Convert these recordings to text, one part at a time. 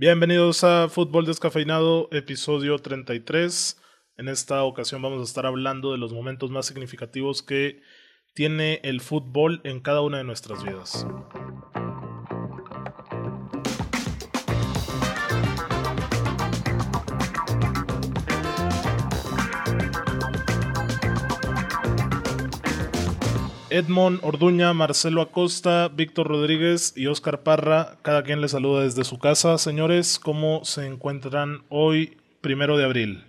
Bienvenidos a Fútbol Descafeinado, episodio 33. En esta ocasión vamos a estar hablando de los momentos más significativos que tiene el fútbol en cada una de nuestras vidas. Edmond Orduña, Marcelo Acosta, Víctor Rodríguez y Oscar Parra, cada quien les saluda desde su casa. Señores, ¿cómo se encuentran hoy, primero de abril?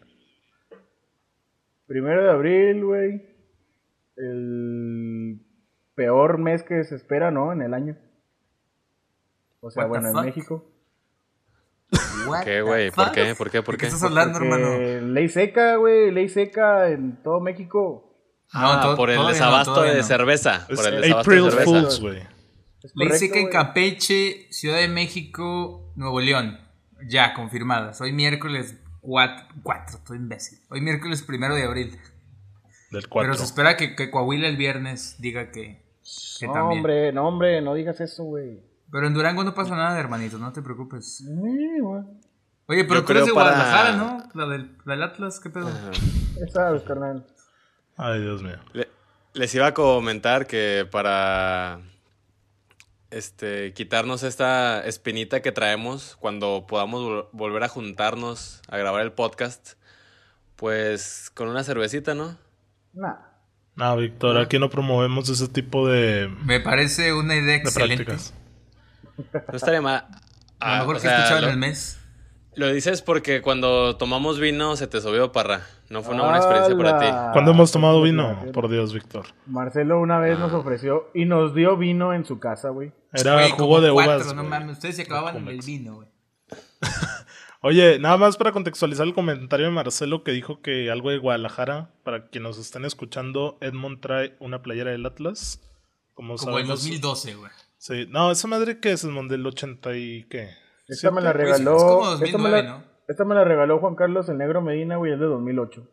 Primero de abril, güey. El peor mes que se espera, ¿no? En el año. O sea, bueno, en México. ¿Qué, güey? ¿Por qué? ¿Por qué? ¿Por qué? ¿Qué estás hablando, Porque hermano? Ley seca, güey. Ley seca en todo México. Ah, to- por el desabasto de no. cerveza. Por el desabasto April de cerveza. Fools, güey. Ley correcto, seca en. Campeche, Ciudad de México, Nuevo León. Ya, confirmadas. Hoy miércoles 4, 4, estoy imbécil. Hoy miércoles primero de abril. Del Pero 4. se espera que, que Coahuila el viernes diga que, que No, también. hombre, no, hombre, no digas eso, güey. Pero en Durango no pasa nada, hermanito, no te preocupes. Oye, pero Yo tú eres de para- Guadalajara, ¿no? La del, la del Atlas, ¿qué pedo? Ajá. Ya sabes, carnal. Ay, Dios mío. Le- les iba a comentar que para este quitarnos esta espinita que traemos cuando podamos vol- volver a juntarnos a grabar el podcast, pues con una cervecita, ¿no? Nah. No, Víctor, aquí no promovemos ese tipo de, Me parece una idea de excelente. prácticas. No estaría mal. A Ah, lo mejor o que sea, escuchaba en lo- el mes. Lo dices porque cuando tomamos vino se te subió parra. No fue una buena experiencia para ti. ¿Cuándo hemos tomado vino? Por Dios, Víctor. Marcelo una vez Ah. nos ofreció y nos dio vino en su casa, güey. Era Güey, jugo de cuatro, uvas. No mames, ustedes se acababan en el vino, güey. Oye, nada más para contextualizar el comentario de Marcelo que dijo que algo de Guadalajara, para quienes nos estén escuchando, Edmond trae una playera del Atlas. Como, Como el sabemos. 2012, güey. Sí, no, esa madre que es Edmond del 80 y qué. Esta me la regaló. es como esta, me 2009, la, ¿no? esta me la regaló Juan Carlos el Negro Medina, güey, es de 2008.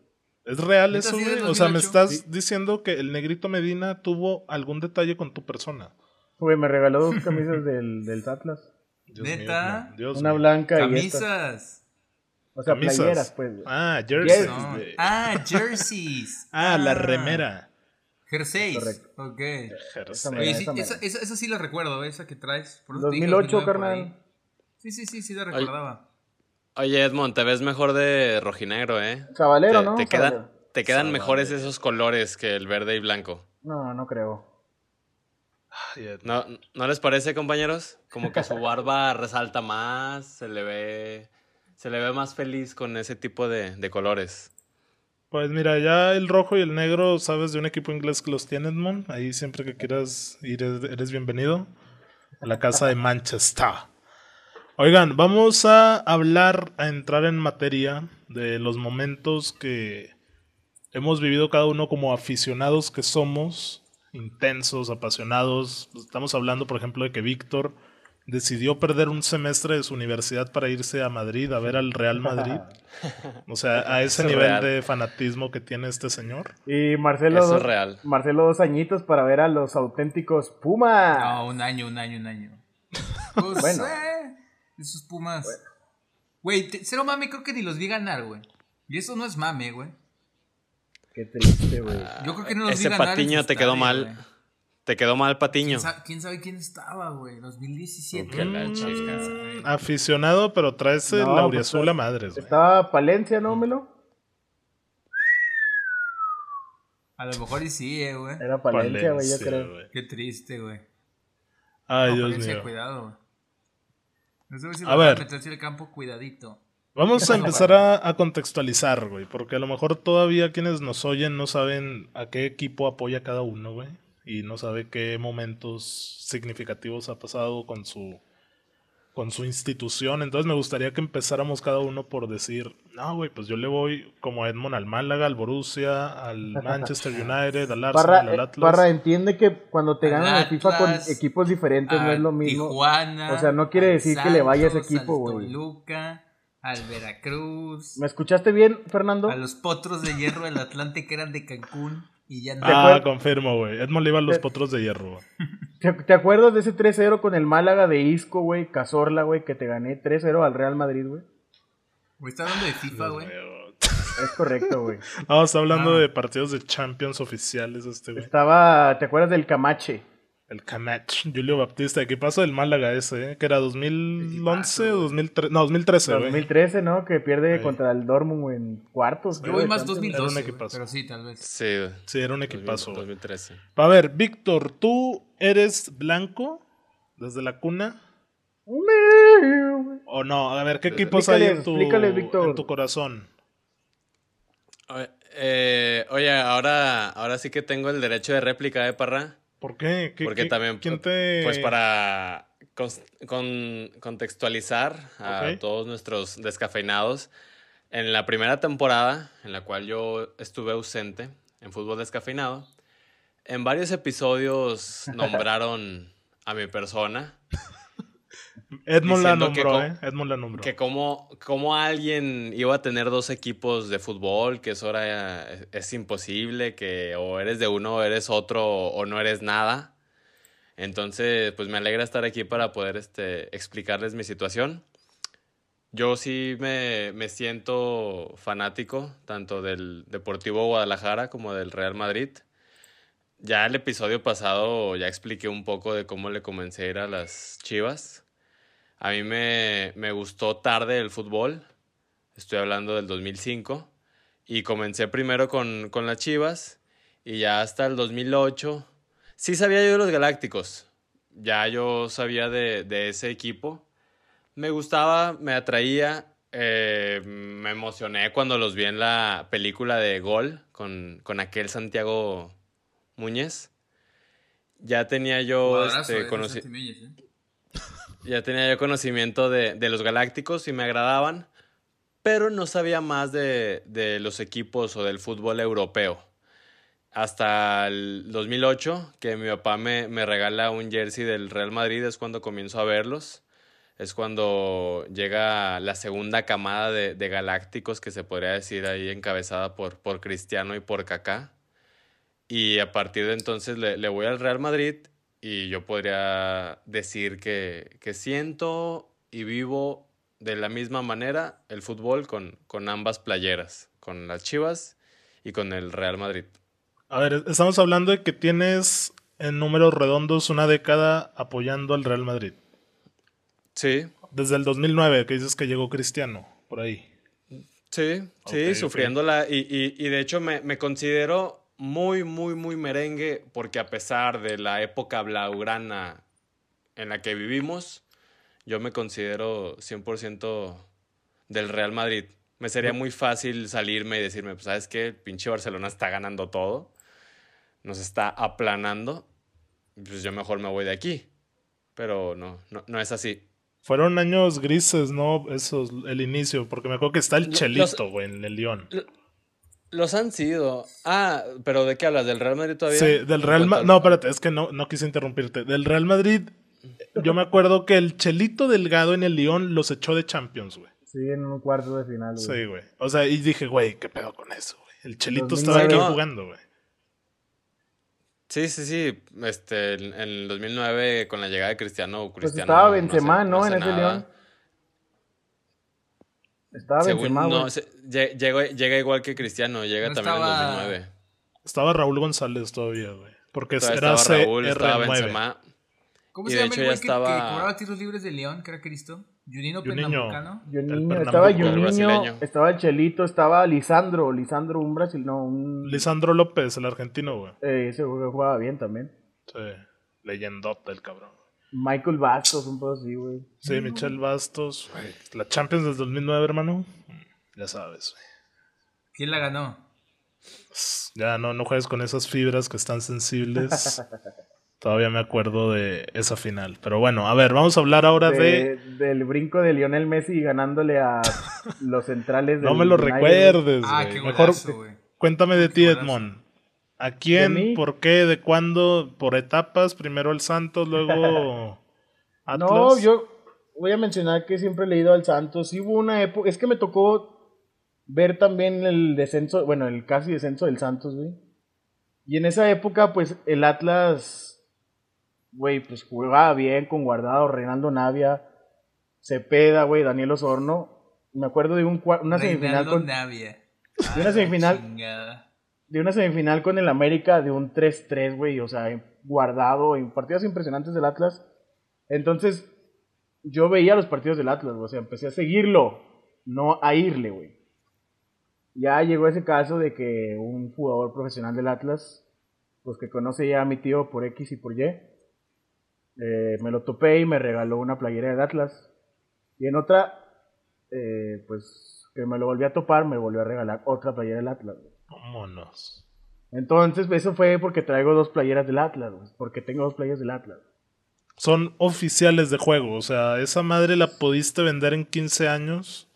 ¿Es real ¿Neta eso, güey? O sea, me 2008? estás Sí. diciendo que el negrito Medina tuvo algún detalle con tu persona. Güey, me regaló dos camisas del, del Atlas. Dios ¿Neta? mío, Dios Una mío. blanca y esta. Camisas. O sea, Camisas. playeras, pues. güey. Ah, jerseys. No. Ah, jerseys. Ah, la remera. Jerseys. Correcto. Ok. Jersey. Mira, Oye, sí, esa esa, esa, esa sí la recuerdo, esa que traes. Por eso te dije 2008, 2009 por carnal. Sí, sí, sí, sí la recordaba. Oye, Edmond, te ves mejor de rojinegro, ¿eh? Sabalero, te, ¿no? te quedan, Sabalero. te quedan Sabalero. mejores esos colores que el verde y blanco. No, no creo. Ay, ¿No, ¿No les parece, compañeros? Como que su barba resalta más, se le ve, se le ve más feliz con ese tipo de, de colores. Pues mira, ya el rojo y el negro, sabes de un equipo inglés que los tiene, Edmond. Ahí siempre que quieras ir, eres eres bienvenido a la casa de Manchester. Oigan, vamos a hablar, a entrar en materia de los momentos que hemos vivido cada uno como aficionados que somos, intensos, apasionados. Estamos hablando, por ejemplo, de que Víctor decidió perder un semestre de su universidad para irse a Madrid a ver al Real Madrid. O sea, a ese es nivel real. de fanatismo que tiene este señor. Y Marcelo. Eso dos- es real. Marcelo dos añitos para ver a los auténticos Pumas. No, un año, un año, un año. Pues, Bueno. eh, esos Pumas. Güey, te- cero mame, creo que ni los vi ganar, güey. Y eso no es mame, güey. Qué triste, güey. Yo creo que no los Ese vi ganar. en Patiño te quedó mal. Te quedó mal Patiño. ¿Quién sabe, quién sabe quién estaba, güey? 2017. Que la Mm. Aficionado, pero traes el No, pues, auriazul a madres, güey. Estaba Palencia, ¿no, Melo? A lo mejor y sí, eh, güey. Era Palencia, güey, yo creo. Qué triste, güey. Ay, No, Dios Palencia, mío. cuidado, güey. Si A ver. meterse al campo, cuidadito. Vamos a empezar a, a contextualizar, güey, porque a lo mejor todavía quienes nos oyen no saben a qué equipo apoya cada uno, güey, y no sabe qué momentos significativos ha pasado con su con su institución. Entonces me gustaría que empezáramos cada uno por decir, no, güey, pues yo le voy como a Edmond al Málaga, al Borussia, al Manchester United, al Parra, Arsenal, al eh, Atlas. Parra, entiende que cuando te ganan el FIFA con equipos diferentes no a es lo mismo. Tijuana, O sea, no quiere al decir que le vaya a ese Santos, equipo, al güey. Toluca, al Veracruz, ¿Me escuchaste bien, Fernando? a los potros de hierro del Atlante que eran de Cancún y ya no. Ah, confirmo, güey. Edmond le iba a los potros de hierro, güey. ¿Te, acuerdas de ese 3-0 con el Málaga de Isco, güey? Cazorla, güey, que te gané 3-0 al Real Madrid, güey. Güey, está hablando de FIFA, güey. Es correcto, güey. Ah, está hablando Ah. de partidos de Champions oficiales este, güey. Estaba, ¿te acuerdas del Camache? El Camach, Julio Baptista. ¿Qué pasó del Málaga ese, eh? Que era 2011 o güey. 2013. No, 2013, güey. 2013, ¿no? Que pierde contra el Dortmund en cuartos. Yo voy más Champions. 2012, Era un equipazo. pero sí, tal vez. Sí. Sí, era un equipazo, güey. 2013. A ver, Víctor, ¿tú eres blanco desde la cuna? ¿O no? A ver, ¿qué equipos hay en tu, explícales, Víctor. en tu corazón? Oye, eh, oye, ahora, ahora sí que tengo el derecho de réplica, ¿eh, Parra? ¿Por qué? ¿Qué- Porque qué- también, ¿Quién te...? pues para con- contextualizar a todos nuestros descafeinados, en la primera temporada en la cual yo estuve ausente en fútbol descafeinado, en varios episodios nombraron a mi persona, Edmond la que nombró, co- ¿eh? Edmond la nombró. que como, como alguien iba a tener dos equipos de fútbol, que eso era, es, es imposible, que o eres de uno o eres otro o no eres nada. Entonces, pues me alegra estar aquí para poder este, explicarles mi situación. Yo sí me, me siento fanático tanto del Deportivo Guadalajara como del Real Madrid. Ya el episodio pasado ya expliqué un poco de cómo le comencé a ir a las Chivas. A mí me, me gustó tarde el fútbol. Estoy hablando del 2005. Y comencé primero con, con las Chivas. Y ya hasta el 2008. Sí sabía yo de los Galácticos. Ya yo sabía de, de ese equipo. Me gustaba, me atraía. eh, me emocioné cuando los vi en la película de Gol con, con aquel Santiago Muñez. Ya tenía yo este, eh, conoci- Santi Núñez, eh. Ya tenía yo conocimiento de, de los galácticos y me agradaban, pero no sabía más de, de los equipos o del fútbol europeo. Hasta el 2008, que mi papá me, me regala un jersey del Real Madrid, es cuando comienzo a verlos. Es cuando llega la segunda camada de, de galácticos que se podría decir ahí encabezada por, por Cristiano y por Kaká. Y a partir de entonces le, le voy al Real Madrid y yo podría decir que, que siento y vivo de la misma manera el fútbol con, con ambas playeras, con las Chivas y con el Real Madrid. A ver, estamos hablando de que tienes en números redondos una década apoyando al Real Madrid. Sí, Desde el 2009, que dices que llegó Cristiano, por ahí. sí, sí, Ok, ok. sufriéndola. Y, y, y de hecho me, me considero muy, muy, muy merengue porque a pesar de la época blaugrana en la que vivimos, yo me considero 100% del Real Madrid. Me sería muy fácil salirme y decirme, pues, ¿sabes qué? El pinche Barcelona está ganando todo. Nos está aplanando. Pues yo mejor me voy de aquí. Pero no, no, no es así. Fueron años grises, ¿no? Esos, el inicio, porque me acuerdo que está el Chelito, güey, en el León. Los han sido. Ah, pero ¿de qué hablas? ¿Del Real Madrid todavía? Sí, del Real Madrid. No, espérate, es que no, no quise interrumpirte. Del Real Madrid, yo me acuerdo que el Chelito Delgado en el León los echó de Champions, güey. Sí, en un cuarto de final, güey. Sí, güey. O sea, y dije, güey, ¿qué pedo con eso, güey? El Chelito 2009. estaba aquí No. jugando, güey. Sí, sí, sí. Este, en el 2009, con la llegada de Cristiano, Pues Cristiano estaba no- no Benzema, ¿no? hace en ese. León. Estaba Según- Benzema, no, güey. se- lle- llega, llega igual que Cristiano, llega No también estaba- en 2009. Estaba Raúl González todavía, güey. Porque Todavía era estaba Raúl, estaba CR9. Benzema. ¿Cómo Y se de llama hecho el güey que, estaba- que cobraba tiros libres de León, que era Cristo? Junino Juninho. Pernambucano. Pernambuco, estaba Juninho, estaba el Chelito, estaba Lisandro, Lisandro, un Brasil, no, un... Lisandro López, el argentino, güey. Eh, ese güey jugaba bien también. Sí. Leyendota el cabrón. Michael Bastos, un poco así, güey. Sí, Michel Bastos. güey. La Champions del 2009, hermano. Ya sabes, güey. ¿Quién la ganó? Ya no, no juegues con esas fibras que están sensibles. Todavía me acuerdo de esa final. Pero bueno, a ver, vamos a hablar ahora de. De- Del brinco de Lionel Messi ganándole a los centrales No del me lo United. recuerdes, Ah, güey. qué Mejor golazo, güey. cuéntame de Qué ti. Edmond. ¿A quién? ¿Por qué? ¿De cuándo? ¿Por etapas? Primero el Santos, luego Atlas. No, yo voy a mencionar que siempre he leído al Santos. Sí hubo una época, es que me tocó ver también el descenso, bueno, el casi descenso del Santos, güey. Y en esa época, pues, el Atlas güey, pues jugaba bien con Guardado, Reinaldo Navia, Cepeda, güey, Daniel Osorno. Me acuerdo de un, una semifinal Reinaldo con, Navia. de una Ah, semifinal- chingada. De una semifinal con el América de un 3-3, güey, o sea, guardado en partidos impresionantes del Atlas. Entonces, yo veía los partidos del Atlas, o sea, empecé a seguirlo, no a irle, güey. Ya llegó ese caso de que un jugador profesional del Atlas, pues que conoce ya a mi tío por X y por Y, eh, me lo topé y me regaló una playera del Atlas. Y en otra, eh, pues que me lo volví a topar, me volvió a regalar otra playera del Atlas. Vámonos. Entonces, eso fue porque traigo dos playeras del Atlas, güey, porque tengo dos playeras del Atlas. Son oficiales de juego. O sea, esa madre la pudiste vender en 15 años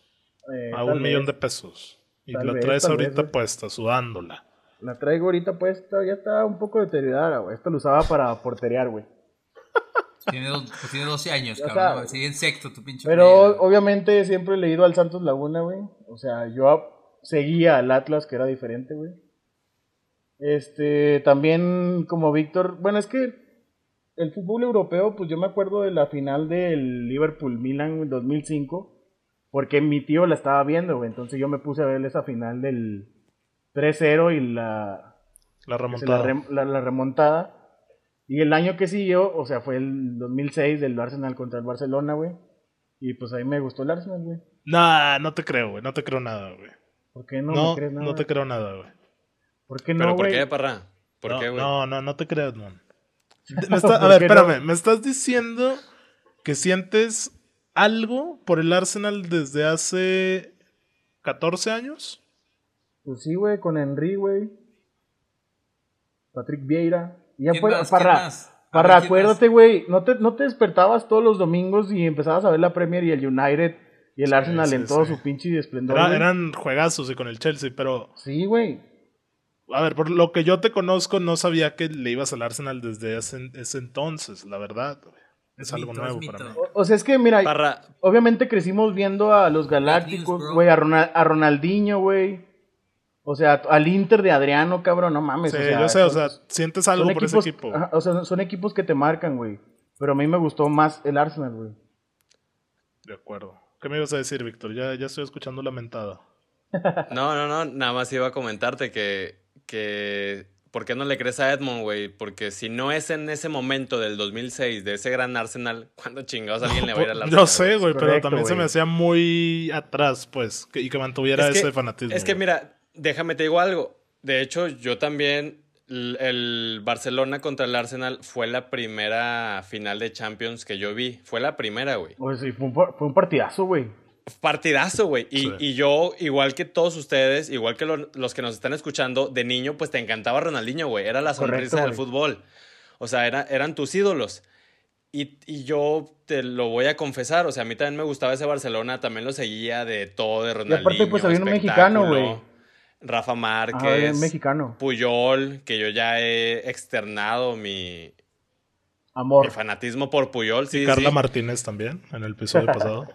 Eh, a un millón de pesos. Y Tal la vez, traes ahorita vez, puesta, sudándola. La traigo ahorita puesta, ya está un poco deteriorada, güey. Esto lo usaba para porterear, güey. Tiene, do- pues tiene 12 años, Ya cabrón. Sigue en sexto tu pinche Pero playera. obviamente siempre he leído al Santos Laguna, güey. O sea, yo a- seguía al Atlas, que era diferente, güey. Este, también como Víctor, bueno, es que el fútbol europeo, pues yo me acuerdo de la final del Liverpool-Milan en 2005, porque mi tío la estaba viendo, güey. Entonces yo me puse a ver esa final del 3-0 y la, La remontada. la, rem- la- la remontada. Y el año que siguió, o sea, fue el 2006 del Arsenal contra el Barcelona, güey. Y pues ahí me gustó el Arsenal, güey. Nah, no te creo, güey. No te creo nada, güey. ¿Por qué no, No, me crees nada? no te creo nada, güey. ¿Por qué ¿Pero no, por güey? qué, parra? ¿Por no, qué, güey? No, no, no te creas, man. Me está- a ¿Por ver, no? espérame. ¿Me estás diciendo que sientes algo por el Arsenal desde hace 14 años? Pues sí, güey, con Henry, güey. Patrick Vieira. Y ya ¿Quién fue, más? ¿Quién Parra, Parra, ver, ¿quién acuérdate, güey, ¿no te, no te despertabas todos los domingos y empezabas a ver la Premier y el United y el Sí, Arsenal sí, en todo sí. su pinche esplendor, Era- eran juegazos y con el Chelsea, pero Sí, güey. a ver, por lo que yo te conozco, no sabía que le ibas al Arsenal desde ese, ese entonces, la verdad. güey. Es, Es algo mito, nuevo es para mí. O, o sea, es que, mira, obviamente crecimos viendo a los Galácticos, güey, a, Ronal- a Ronaldinho, güey. O sea, al Inter de Adriano, cabrón, no mames. Sí, o sea, yo sé, o son- sea, sientes algo por equipos, ese equipo. ajá, o sea, son equipos que te marcan, güey. Pero a mí me gustó más el Arsenal, güey. De acuerdo. ¿Qué me ibas a decir, Víctor? Ya, ya estoy escuchando lamentada. no, no, no, nada más iba a comentarte que, que ¿por qué no le crees a Edmond, güey? Porque si no es en ese momento del 2006, de ese gran Arsenal, ¿cuándo chingados alguien le va a ir al Arsenal? Yo sé, güey, pero Correcto, también se me hacía muy atrás, pues, que- y que mantuviera Es que- ese fanatismo. Es que mira, déjame te digo algo. De hecho, yo también, el Barcelona contra el Arsenal fue la primera final de Champions que yo vi. Fue la primera, güey. Pues sí, fue un, fue un partidazo, güey. Partidazo, güey. Y, Sí. y yo, igual que todos ustedes, igual que lo- los que nos están escuchando, de niño, pues te encantaba Ronaldinho, güey. Era la sonrisa Correcto, del fútbol. O sea, era- eran tus ídolos. Y, y yo te lo voy a confesar, o sea, a mí también me gustaba ese Barcelona, también lo seguía de todo, de Ronaldinho. aparte, pues, había un mexicano, güey. Rafa Ajá, Márquez. mexicano. Puyol, que yo ya he externado mi, Amor. mi fanatismo por Puyol. Sí, Carla sí. Martínez también, en el episodio pasado.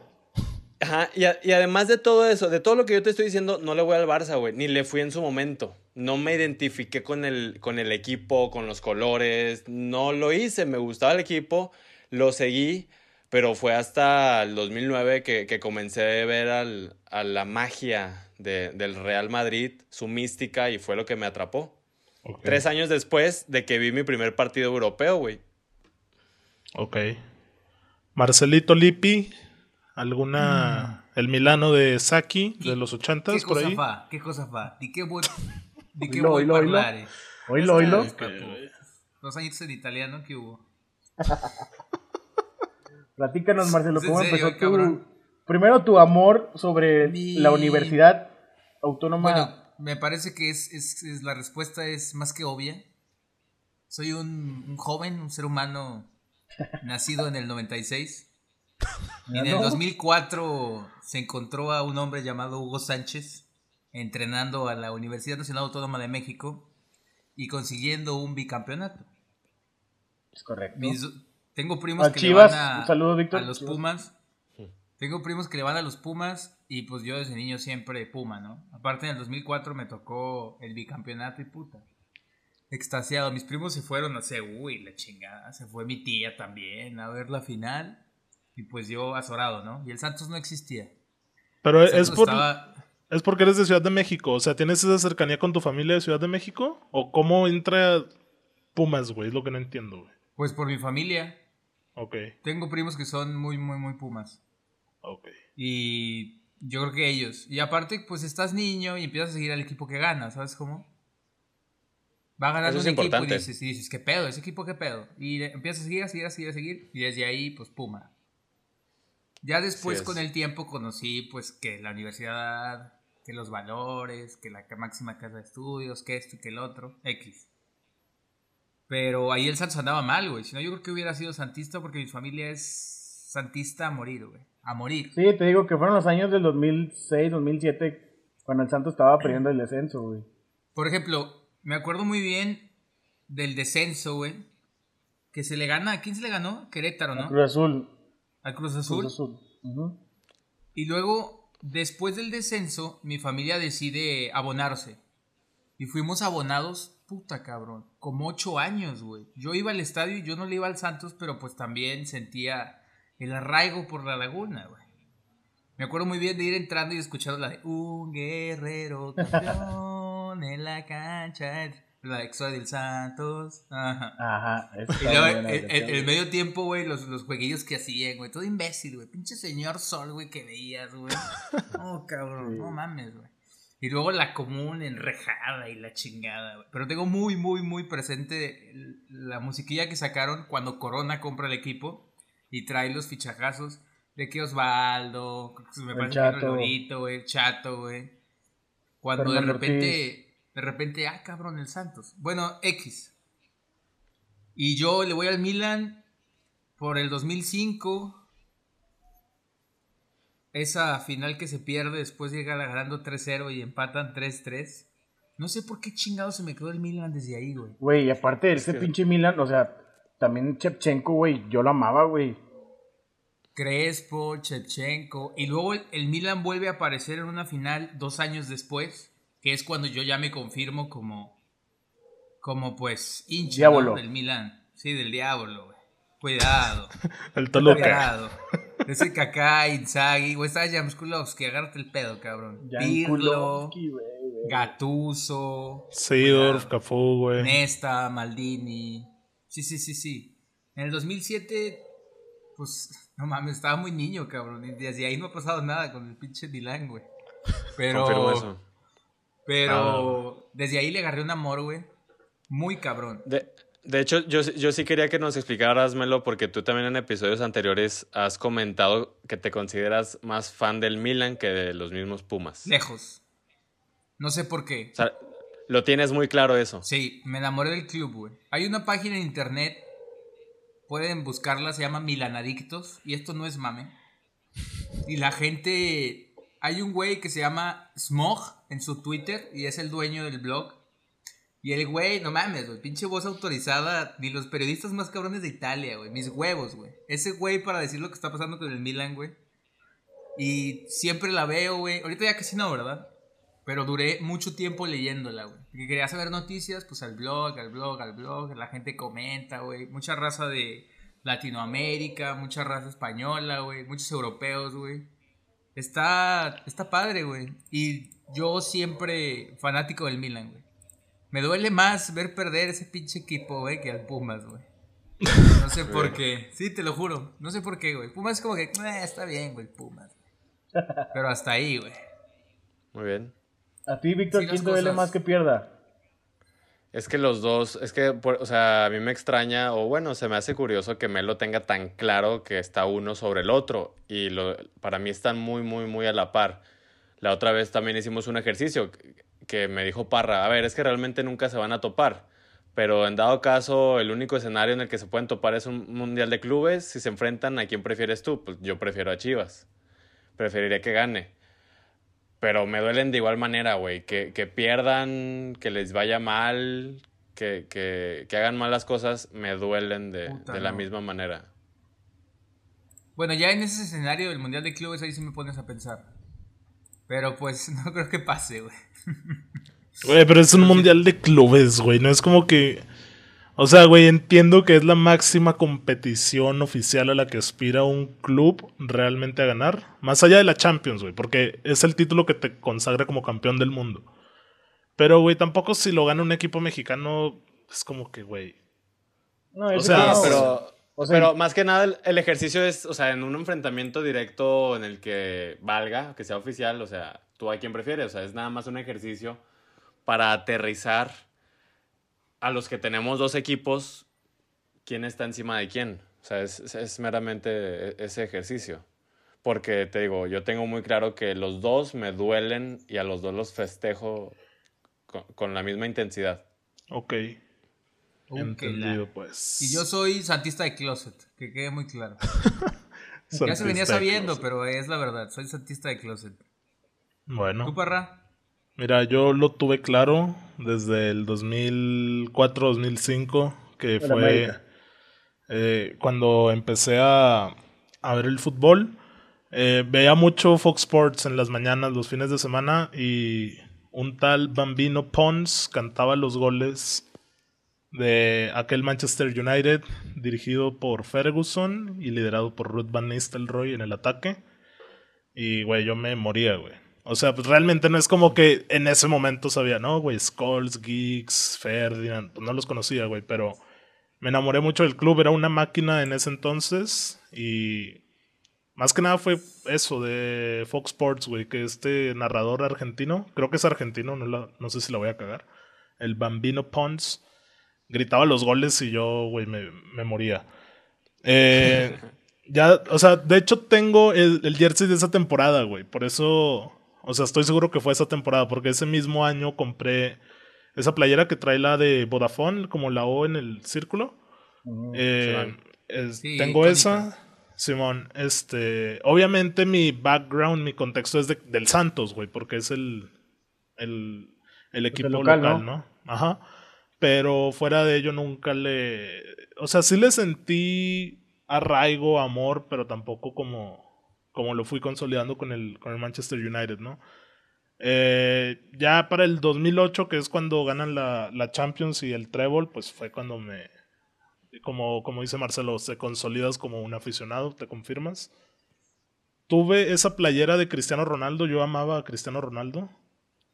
Ajá, y, a- y además de todo eso, de todo lo que yo te estoy diciendo, no le voy al Barça, güey, ni le fui en su momento. No me identifiqué con el, con el equipo, con los colores, no lo hice, me gustaba el equipo, lo seguí, pero fue hasta el 2009 que, que comencé a ver al- a la magia de- del Real Madrid, su mística, y fue lo que me atrapó. Tres años después de que vi mi primer partido europeo, güey. Ok. Marcelito Lippi, alguna. El Milano de Saki de los ¿Qué ochentas, por cosa ahí. fa? ¿Qué cosa fa? ¿Di qué vuoi, di Oilo, vuoi oilo, oilo. Oílo, oílo. Sabes, papu. Dos añitos en italiano que hubo. Platícanos, Marcelo, ¿Es en ¿cómo serio, empezó tu... Primero tu amor sobre Mi- la Universidad Autónoma. Bueno, me parece que es, es- es- la respuesta es más que obvia. Soy un, un joven, un ser humano nacido en el 96. Y en el ¿no? 2004 se encontró a un hombre llamado Hugo Sánchez entrenando a la Universidad Nacional Autónoma de México y consiguiendo un bicampeonato. Es correcto. Mis- tengo primos A que Chivas, le van a, un saludo, Víctor. a los Chivas. Pumas. Tengo primos que le van a los Pumas y pues yo desde niño siempre Puma, ¿no? Aparte en el 2004 me tocó el bicampeonato y puta. extasiado. Mis primos se fueron a hacer, uy, la chingada. Se fue mi tía también a ver la final. Y pues yo azorado, ¿no? Y el Santos no existía. Pero es Santos por, estaba- es porque eres de Ciudad de México. O sea, ¿tienes esa cercanía con tu familia de Ciudad de México? ¿O cómo entra Pumas, güey? Es lo que no entiendo, güey. Pues por mi familia. Ok, Tengo primos que son muy, muy, muy pumas. ok. Y yo creo que ellos. Y aparte, pues estás niño y empiezas a seguir al equipo que gana, ¿sabes cómo? Va ganando Eso es un equipo y dices, y dices, ¿qué pedo? ¿Ese equipo qué pedo? Y empiezas a seguir, a seguir, a seguir, a seguir. Y desde ahí, pues Puma. Ya después, con el tiempo, conocí, pues, que la universidad, que los valores, que la máxima casa de estudios, que esto y que el otro, X. Pero ahí el Santos andaba mal, güey. Si no, yo creo que hubiera sido santista porque mi familia es santista a morir, güey. A morir. Sí, te digo que fueron los años del 2006, 2007, cuando el Santos estaba perdiendo el descenso, güey. Por ejemplo, me acuerdo muy bien del descenso, güey. Que se le gana, ¿a quién se le ganó? Querétaro, ¿no? Cruz Azul. Al Cruz Azul. Cruz Azul. Y luego, después del descenso, mi familia decide abonarse. Y fuimos abonados, puta cabrón, como ocho años, güey. Yo iba al estadio y yo no le iba al Santos, pero pues también sentía el arraigo por la laguna, güey. Me acuerdo muy bien de ir entrando y escuchando la de Un guerrero campeón en la cancha. La de Exodia del Santos. Ajá. Ajá. Y luego, el, medio tiempo, güey, los, los jueguillos que hacían, güey. Todo imbécil, güey. Pinche señor sol, güey, que veías, güey. Oh, cabrón, no mames, güey. Y luego la común enrejada y la chingada, güey. Pero tengo muy, muy, muy presente la musiquilla que sacaron cuando Corona compra el equipo y trae los fichajazos de que Osvaldo, me El parece Chato. Güey, el Chato, güey. Cuando Fernando de repente, de repente, ah, cabrón, el Santos. Bueno, X. Y yo le voy al Milan por el 2005. Esa final que se pierde, después llega ganando 3-0 y empatan 3-3. No sé por qué chingado se me quedó el Milan desde ahí, güey. Güey, y aparte de ese pinche Milan, o sea, también Chepchenko, güey, yo lo amaba, güey. Crespo, Chevchenko. Y luego el, el Milan vuelve a aparecer en una final dos años después, que es cuando yo ya me confirmo como, como pues, hincha del Milan. Sí, del diablo, güey. Cuidado. El Toluca. Cuidado. Ese Kaká, Inzaghi, güey, está Jamskulovski, agárrate el pedo, cabrón. Pirlo. Gattuso, Seedorf, Cafú, güey. Nesta, Maldini. Sí, sí, sí, sí. En el 2007, pues, no mames, estaba muy niño, cabrón. Y desde ahí no ha pasado nada con el pinche Milan, güey. Pero, Confirmo eso. pero desde ahí le agarré un amor, güey. Muy cabrón. De, de hecho, yo, yo sí quería que nos explicaras, Melo, porque tú también en episodios anteriores has comentado que te consideras más fan del Milan que de los mismos Pumas. Lejos. No sé por qué. O sea, lo tienes muy claro eso. Sí, me enamoré del club, güey. Hay una página en internet, pueden buscarla, se llama Milanadictos, y esto no es mame. Y la gente, hay un güey que se llama Smog en su Twitter, y es el dueño del blog. Y el güey, no mames, güey, pinche voz autorizada, ni los periodistas más cabrones de Italia, güey, mis huevos, güey. Ese güey para decir lo que está pasando con el Milan, güey. Y siempre la veo, güey. Ahorita ya casi no, ¿verdad? Pero duré mucho tiempo leyéndola, güey. Porque quería saber noticias, pues al blog, al blog, al blog. La gente comenta, güey. Mucha raza de Latinoamérica, mucha raza española, güey. Muchos europeos, güey. Está, está padre, güey. Y yo siempre fanático del Milan, güey. Me duele más ver perder ese pinche equipo, güey, que al Pumas, güey. No sé por qué. Sí, te lo juro. No sé por qué, güey. Pumas es como que, "Eh, está bien, güey, Pumas. Pero hasta ahí, güey. Muy bien. A ti, Víctor, Sí, ¿quién te duele más que pierda? Es que los dos, es que, por- o sea, a mí me extraña, o bueno, se me hace curioso que Melo tenga tan claro que está uno sobre el otro. Y lo, para mí están muy, muy, muy a la par. La otra vez también hicimos un ejercicio que- me dijo Parra, a ver, es que realmente nunca se van a topar. Pero en dado caso, el único escenario en el que se pueden topar es un mundial de clubes. Si se enfrentan, ¿a quién prefieres tú? Pues yo prefiero a Chivas. Preferiría que gane. Pero me duelen de igual manera, güey. Que, que pierdan, que les vaya mal, que, que, que hagan malas cosas, me duelen de, Puta, de la no. misma manera. Bueno, ya en ese escenario del Mundial de Clubes ahí sí me pones a pensar. Pero pues no creo que pase, güey. Güey, pero es un mundial de clubes, güey. No es como que. O sea, güey, entiendo que es la máxima competición oficial a la que aspira un club realmente a ganar. Más allá de la Champions, güey. Porque es el título que te consagra como campeón del mundo. Pero, güey, tampoco si lo gana un equipo mexicano, es como que, güey. No, O sea, no, pero, o sea, pero más que nada el, el ejercicio es, o sea, en un enfrentamiento directo en el que valga, que sea oficial, o sea, tú a quién prefieres, o sea, es nada más un ejercicio para aterrizar a los que tenemos dos equipos, quién está encima de quién. O sea, es, es- es meramente e- ese ejercicio. Porque te digo, yo tengo muy claro que los dos me duelen y a los dos los festejo con, con la misma intensidad. Ok. Entendido, pues. Y yo soy santista de closet, que quede muy claro. ya se venía sabiendo, pero es la verdad, soy santista de closet. Bueno. ¿Tú, Parra? Mira, yo lo tuve claro desde el 2004-2005, que fue eh, cuando empecé a, a ver el fútbol. Eh, veía mucho Fox Sports en las mañanas, los fines de semana, y un tal Bambino Pons cantaba los goles de aquel Manchester United, dirigido por Ferguson y liderado por Ruth Van Nistelrooy en el ataque. Y, güey, yo me moría, güey. O sea, pues realmente no es como que en ese momento sabía, ¿no? Güey, Scholes, Geeks, Ferdinand, pues no los conocía, güey, pero me enamoré mucho del club, era una máquina en ese entonces y más que nada fue eso de Fox Sports, güey, que este narrador argentino, creo que es argentino, no, no sé si la voy a cagar, el Bambino Pons, gritaba los goles y yo, güey, me, me moría. Eh, ya, o sea, de hecho tengo el, el jersey de esa temporada, güey. Por eso, o sea, estoy seguro que fue esa temporada, porque ese mismo año compré esa playera que trae la de Vodafone, como la O en el círculo. ujú. Eh, Simón. es- Sí, tengo esa. Simón, este, obviamente mi background, mi contexto es de- del Santos, güey, porque es el, el, el equipo local, local, ¿no? ¿no? Ajá. Pero fuera de ello nunca le, o sea, sí le sentí arraigo, amor, pero tampoco como, como lo fui consolidando con el, con el Manchester United, ¿no? Eh, ya para el 2008, que es cuando ganan la, la Champions y el Treble, pues fue cuando me, como, como dice Marcelo, te consolidas como un aficionado, ¿te confirmas? Tuve esa playera de Cristiano Ronaldo, yo amaba a Cristiano Ronaldo.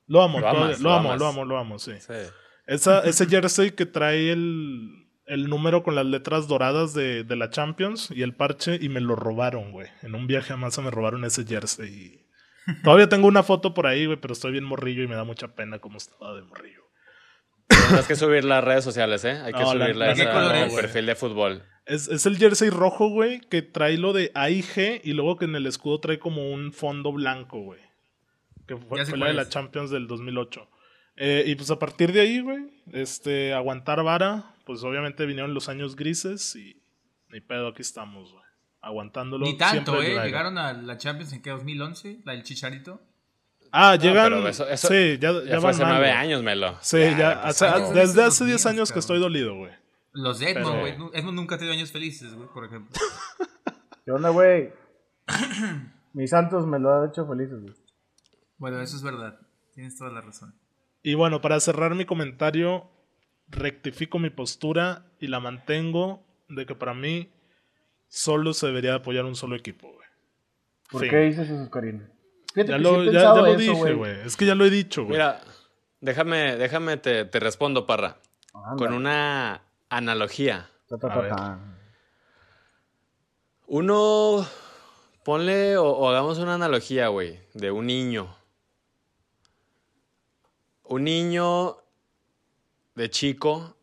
Lo amo, Lo amas, lo, lo amo, lo amo, lo amo, sí. Sí. Esa, ese jersey que trae el, el número con las letras doradas de, de la Champions y el parche y me lo robaron, güey. En un viaje a Massa me robaron ese jersey. y Todavía tengo una foto por ahí, güey, pero estoy bien morrillo y me da mucha pena cómo estaba de morrillo. Tendrás que subir las redes sociales, ¿eh? Hay que No, la- subirla la esa güey. perfil de fútbol. Es, es el jersey rojo, güey, que trae lo de AIG y luego que en el escudo trae como un fondo blanco, güey. Que fue, fue la de la. Champions del 2008. Eh, y pues a partir de ahí, güey, este, aguantar vara, pues obviamente vinieron los años grises y ni pedo, aquí estamos, güey. Aguantándolo. Ni tanto, siempre ¿eh? Llegaron a la Champions en qué, 2011, la del Chicharito. Ah, No, llegan. pero eso- eso sí, ya, Ya, ya fue van hace nueve años, Melo. Sí, Ya, ya, ya o sea, años desde hace los 10 míos, años que estoy dolido, güey. Los de Edmond, Pero- güey. Edmond nunca ha tenido años felices, güey, por ejemplo. ¿Qué onda, güey? Mis santos me lo ha hecho felices, güey. Bueno, eso es verdad. Tienes toda la razón. Y bueno, para cerrar mi comentario, rectifico mi postura y la mantengo de que para mí solo se debería apoyar un solo equipo, güey. ¿Por Fin. qué dices eso, Karina? Fíjate Ya que lo, sí he ya- pensado ya lo eso, dije, güey. Es que ya lo he dicho, güey. Mira, déjame, déjame te, te respondo, Parra. Anda. Con una analogía. Ta, ta. Uno, ponle o, o hagamos una analogía, güey, de un niño. Un niño de chico,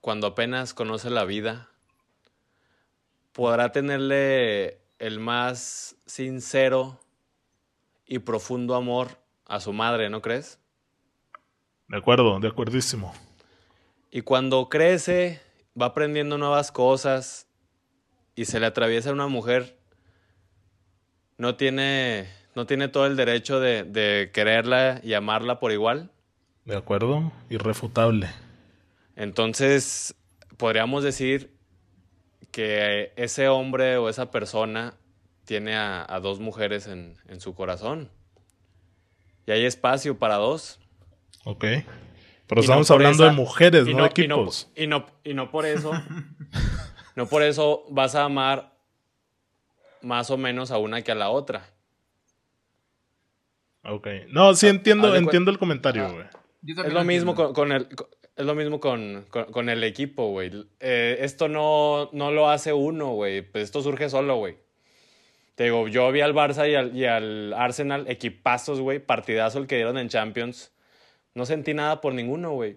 cuando apenas conoce la vida, podrá tenerle el más sincero y profundo amor a su madre, ¿no crees? De acuerdo, de acuerdísimo. Y cuando crece, va aprendiendo nuevas cosas y se le atraviesa una mujer, no tiene, no tiene todo el derecho de, de quererla y amarla por igual. De acuerdo, irrefutable. Entonces, podríamos decir que ese hombre o esa persona tiene a, a dos mujeres en, en su corazón. Y hay espacio para dos. Ok. Pero Y estamos no hablando esa- de mujeres, y no, de y equipos. Y no, y no por eso. no por eso vas a amar más o menos a una que a la otra. Ok. No, sí entiendo, entiendo el comentario, güey. Es lo mismo con, con el. con- es lo mismo con, con- con el equipo, güey. Eh, esto no, no lo hace uno, güey. Pues esto surge solo, güey. Te digo, yo vi al Barça y al, y al Arsenal, equipazos, güey. Partidazo el que dieron en Champions. No sentí nada por ninguno, güey.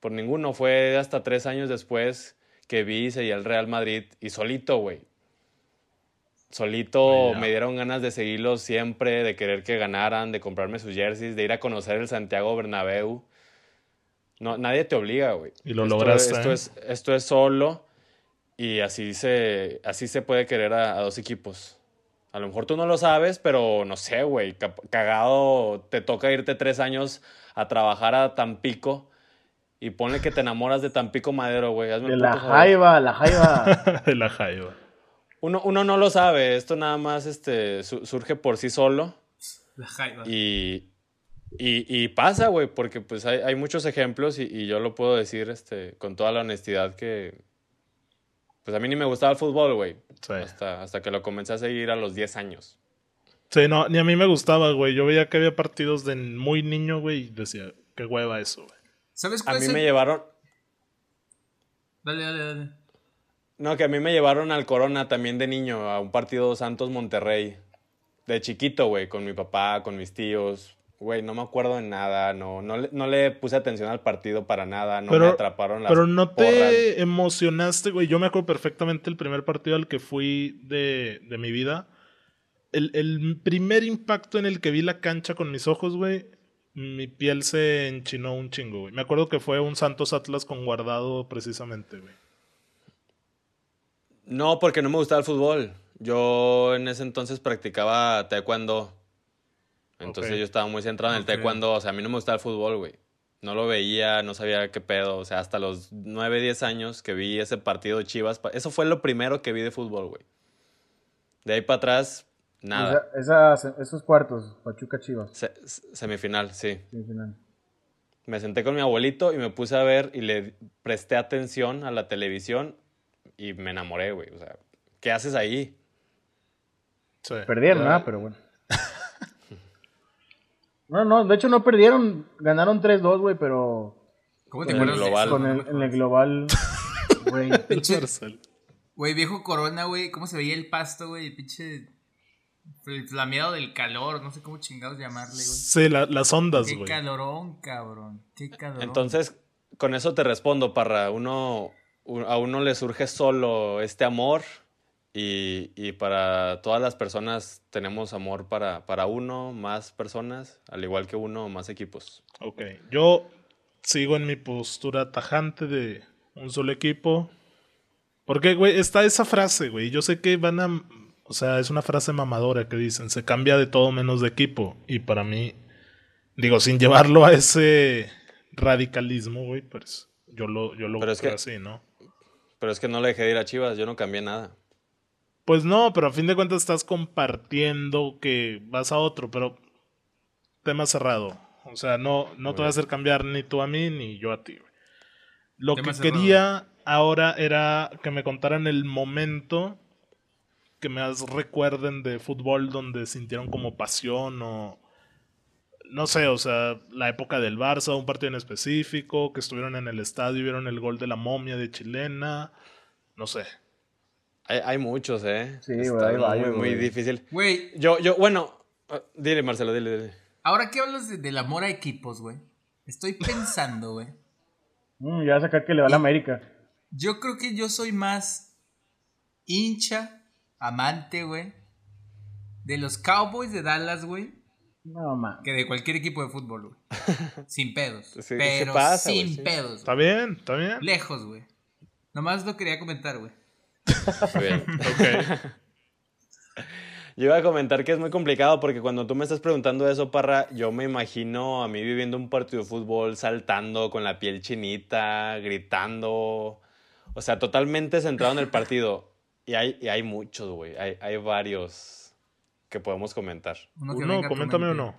Por ninguno. Fue hasta tres años después que vi y seguí al Real Madrid y solito, güey. Solito me dieron ganas de seguirlos siempre, de querer que ganaran, de comprarme sus jerseys, de ir a conocer el Santiago Bernabéu. No, nadie te obliga, güey. Y lo Esto- lograste, Esto, ¿eh? es, esto es solo y así se, así se puede querer a, a dos equipos. A lo mejor tú no lo sabes, pero no sé, güey. Cagado, te toca irte tres años a trabajar a Tampico y ponle que te enamoras de Tampico Madero, güey. De la jaiba, la jaiba. de la jaiba. Uno, uno no lo sabe, esto nada más este, su- surge por sí solo La jaiba. y, y, y pasa, güey, porque pues hay, hay muchos ejemplos y, y yo lo puedo decir este, con toda la honestidad que pues a mí ni me gustaba el fútbol, güey, Sí. hasta, hasta que lo comencé a seguir a los 10 años. Sí, no, ni a mí me gustaba, güey. Yo veía que había partidos de muy niño, güey, y decía, qué hueva eso, güey. ¿Sabes A cuál mí es me llevaron, Dale, dale, dale. No, que a mí me llevaron al Corona también de niño, a un partido Santos Monterrey, de chiquito, güey, con mi papá, con mis tíos. Güey, no me acuerdo de nada, no, no, le, no le puse atención al partido para nada, no me atraparon las pero no te porras. emocionaste, güey. Yo me acuerdo perfectamente el primer partido al que fui de, de mi vida. El, el primer impacto en el que vi la cancha con mis ojos, güey, mi piel se enchinó un chingo, güey. Me acuerdo que fue un Santos Atlas con guardado precisamente, güey. No, porque no me gustaba el fútbol. Yo en ese entonces practicaba taekwondo. Entonces yo estaba muy centrado en el taekwondo. O sea, a mí no me gustaba el fútbol, güey. No lo veía, no sabía qué pedo. O sea, hasta los 9, 10 años que vi ese partido de Chivas. Eso fue lo primero que vi de fútbol, güey. De ahí para atrás, nada. Esa- esos cuartos, Pachuca Chivas. Se- se- semifinal, sí. Sí, final. Me senté con mi abuelito y me puse a ver y le presté atención a la televisión y me enamoré, güey. O sea, ¿qué haces ahí? Sí. Perdieron. ¿ah? Pero bueno. No, no, de hecho no perdieron. Ganaron 3-2, güey, pero ¿Cómo te acuerdas global. con el, en el global. Güey. Güey, viejo Corona, güey. ¿Cómo se veía el pasto, güey? Pinche. El flameado del calor. No sé cómo chingados llamarle, güey. Sí, la- las ondas, Qué güey. calorón, cabrón. Qué calorón. Entonces, con eso te respondo, Parra. Uno, a uno le surge solo este amor y, y para todas las personas tenemos amor para, para uno, más personas, al igual que uno, más equipos. Ok, yo sigo en mi postura tajante de un solo equipo. Porque, güey, está esa frase, güey. Yo sé que van a... O sea, es una frase mamadora que dicen, se cambia de todo menos de equipo. Y para mí, digo, sin llevarlo a ese radicalismo, güey, pues yo lo, yo lo Pero es creo que- así, ¿no? Pero es que no le dejé de ir a Chivas, yo no cambié nada. Pues no, pero a fin de cuentas estás compartiendo que vas a otro, pero tema cerrado. O sea, no, no te voy a hacer cambiar ni tú a mí ni yo a ti. Lo Tema que cerrado. quería ahora era que me contaran el momento que más recuerden de fútbol donde sintieron como pasión o no sé, o sea, la época del Barça, un partido en específico, que estuvieron en el estadio y vieron el gol de la momia de chilena, no sé. Hay, hay muchos, ¿eh? Sí, güey, Está hay muy, varios, muy güey. difícil. Güey, Yo, yo, bueno, ah, dile, Marcelo, dile, dile. ahora que hablas de- del amor a equipos, güey. Estoy pensando, güey. Mm, ya vas a sacar que le va a la América. Yo creo que yo soy más hincha, amante, güey. De los Cowboys de Dallas, güey. No, man. Que de cualquier equipo de fútbol, güey. Sin pedos. Sí, sí pero pasa, güey, sin sí. pedos. Está bien, está bien. Lejos, güey. Nomás lo quería comentar, güey. Muy bien. Ok. Yo iba a comentar que es muy complicado porque cuando tú me estás preguntando eso, Parra, yo me imagino a mí viviendo un partido de fútbol, saltando con la piel chinita, gritando. O sea, totalmente centrado en el partido. Y hay, y hay muchos, güey. Hay, hay varios que podemos comentar. Uno que Uno, venga coméntame uno.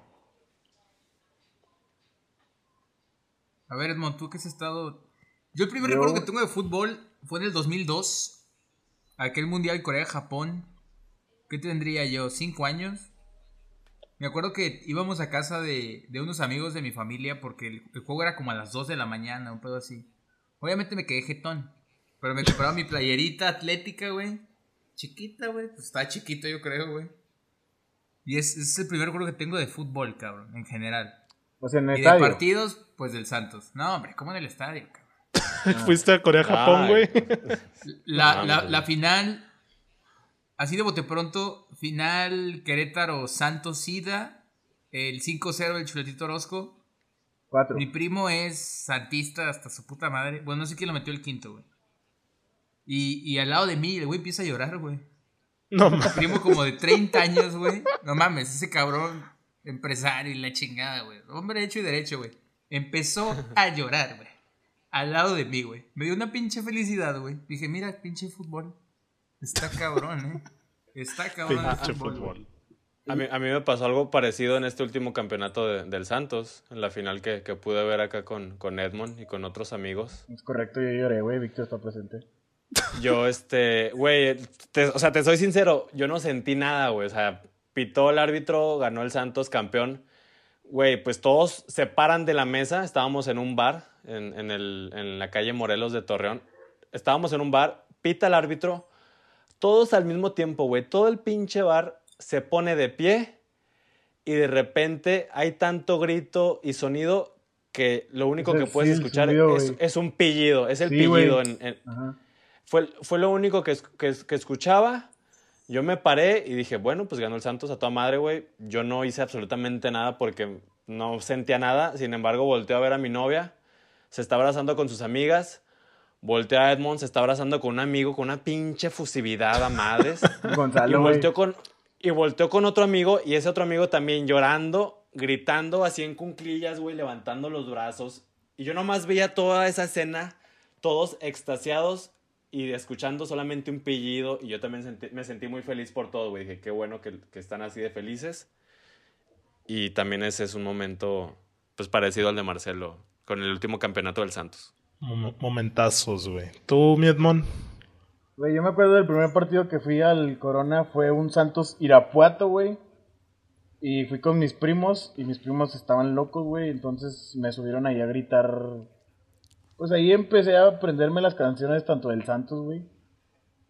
A ver, Edmond, tú que has estado. Yo el primer Yo- recuerdo que tengo de fútbol fue en el 2002. Aquel mundial Corea-Japón. ¿Qué tendría yo? ¿Cinco años? Me acuerdo que íbamos a casa de, de unos amigos de mi familia porque el, el juego era como a las 2 de la mañana, un pedo así. Obviamente me quedé jetón. Pero me compraba mi playerita atlética, güey. Chiquita, güey. Pues estaba chiquito, yo creo, güey. Y es, es el primer recuerdo que tengo de fútbol, cabrón, en general. O sea, en el Y de estadio. partidos, pues del Santos. No, hombre, ¿cómo en el estadio, cabrón? Fuiste a Corea-Japón, Ay, güey. La, la, la final, así de bote pronto, final Querétaro Santos Sida, el 5-0 del Chuletito Orozco. Cuatro. Mi primo es santista hasta su puta madre. Bueno, no sé quién lo metió el quinto, güey. Y, y al lado de mí, el güey empieza a llorar, güey. No Mi mames. primo como de 30 años, güey. No mames, ese cabrón empresario y la chingada, güey. Hombre hecho y derecho, güey. Empezó a llorar, güey. Al lado de mí, güey. Me dio una pinche felicidad, güey. Dije, mira, pinche fútbol. Está cabrón, eh. Está cabrón el Pinche fútbol. fútbol. A mí, a mí me pasó algo parecido en este último campeonato de- del Santos, en la final que, que pude ver acá con, con Edmond y con otros amigos. Es correcto, yo lloré, güey. Víctor está presente. Yo, este, güey, o sea, te soy sincero, yo no sentí nada, güey. O sea, pitó el árbitro, ganó el Santos campeón. Güey, pues todos se paran de la mesa. Estábamos en un bar en, en el- en la calle Morelos de Torreón. Estábamos en un bar, pita el árbitro. Todos al mismo tiempo, güey. Todo el pinche bar se pone de pie y de repente hay tanto grito y sonido que lo único Es que puedes escuchar sonido, es, un pillido, es el Sí, pillido en- en, Ajá. Fue, fue lo único que, que, que escuchaba. Yo me paré y dije, bueno, pues ganó el Santos a toda madre, güey. Yo no hice absolutamente nada porque no sentía nada. Sin embargo, volteé a ver a mi novia. Se está abrazando con sus amigas. Volteé a Edmond, se está abrazando con un amigo con una pinche fusividad a madres. y, Gonzalo, güey. volteó con, y volteó con otro amigo y ese otro amigo también llorando, gritando así en cunclillas, güey, levantando los brazos. Y yo nomás veía toda esa escena, todos extasiados y escuchando solamente un pillido. Y yo también sentí- me sentí muy feliz por todo, güey. Dije, qué bueno que, que están así de felices. Y también ese es un momento, pues parecido al de Marcelo, con el último campeonato del Santos. Mom- Momentazos, güey. ¿Tú, mi Edmond? Güey, yo me acuerdo del primer partido que fui al Corona fue un Santos Irapuato, güey. Y fui con mis primos y mis primos estaban locos, güey. Entonces me subieron ahí a gritar. Pues ahí empecé a aprenderme las canciones tanto del Santos, güey.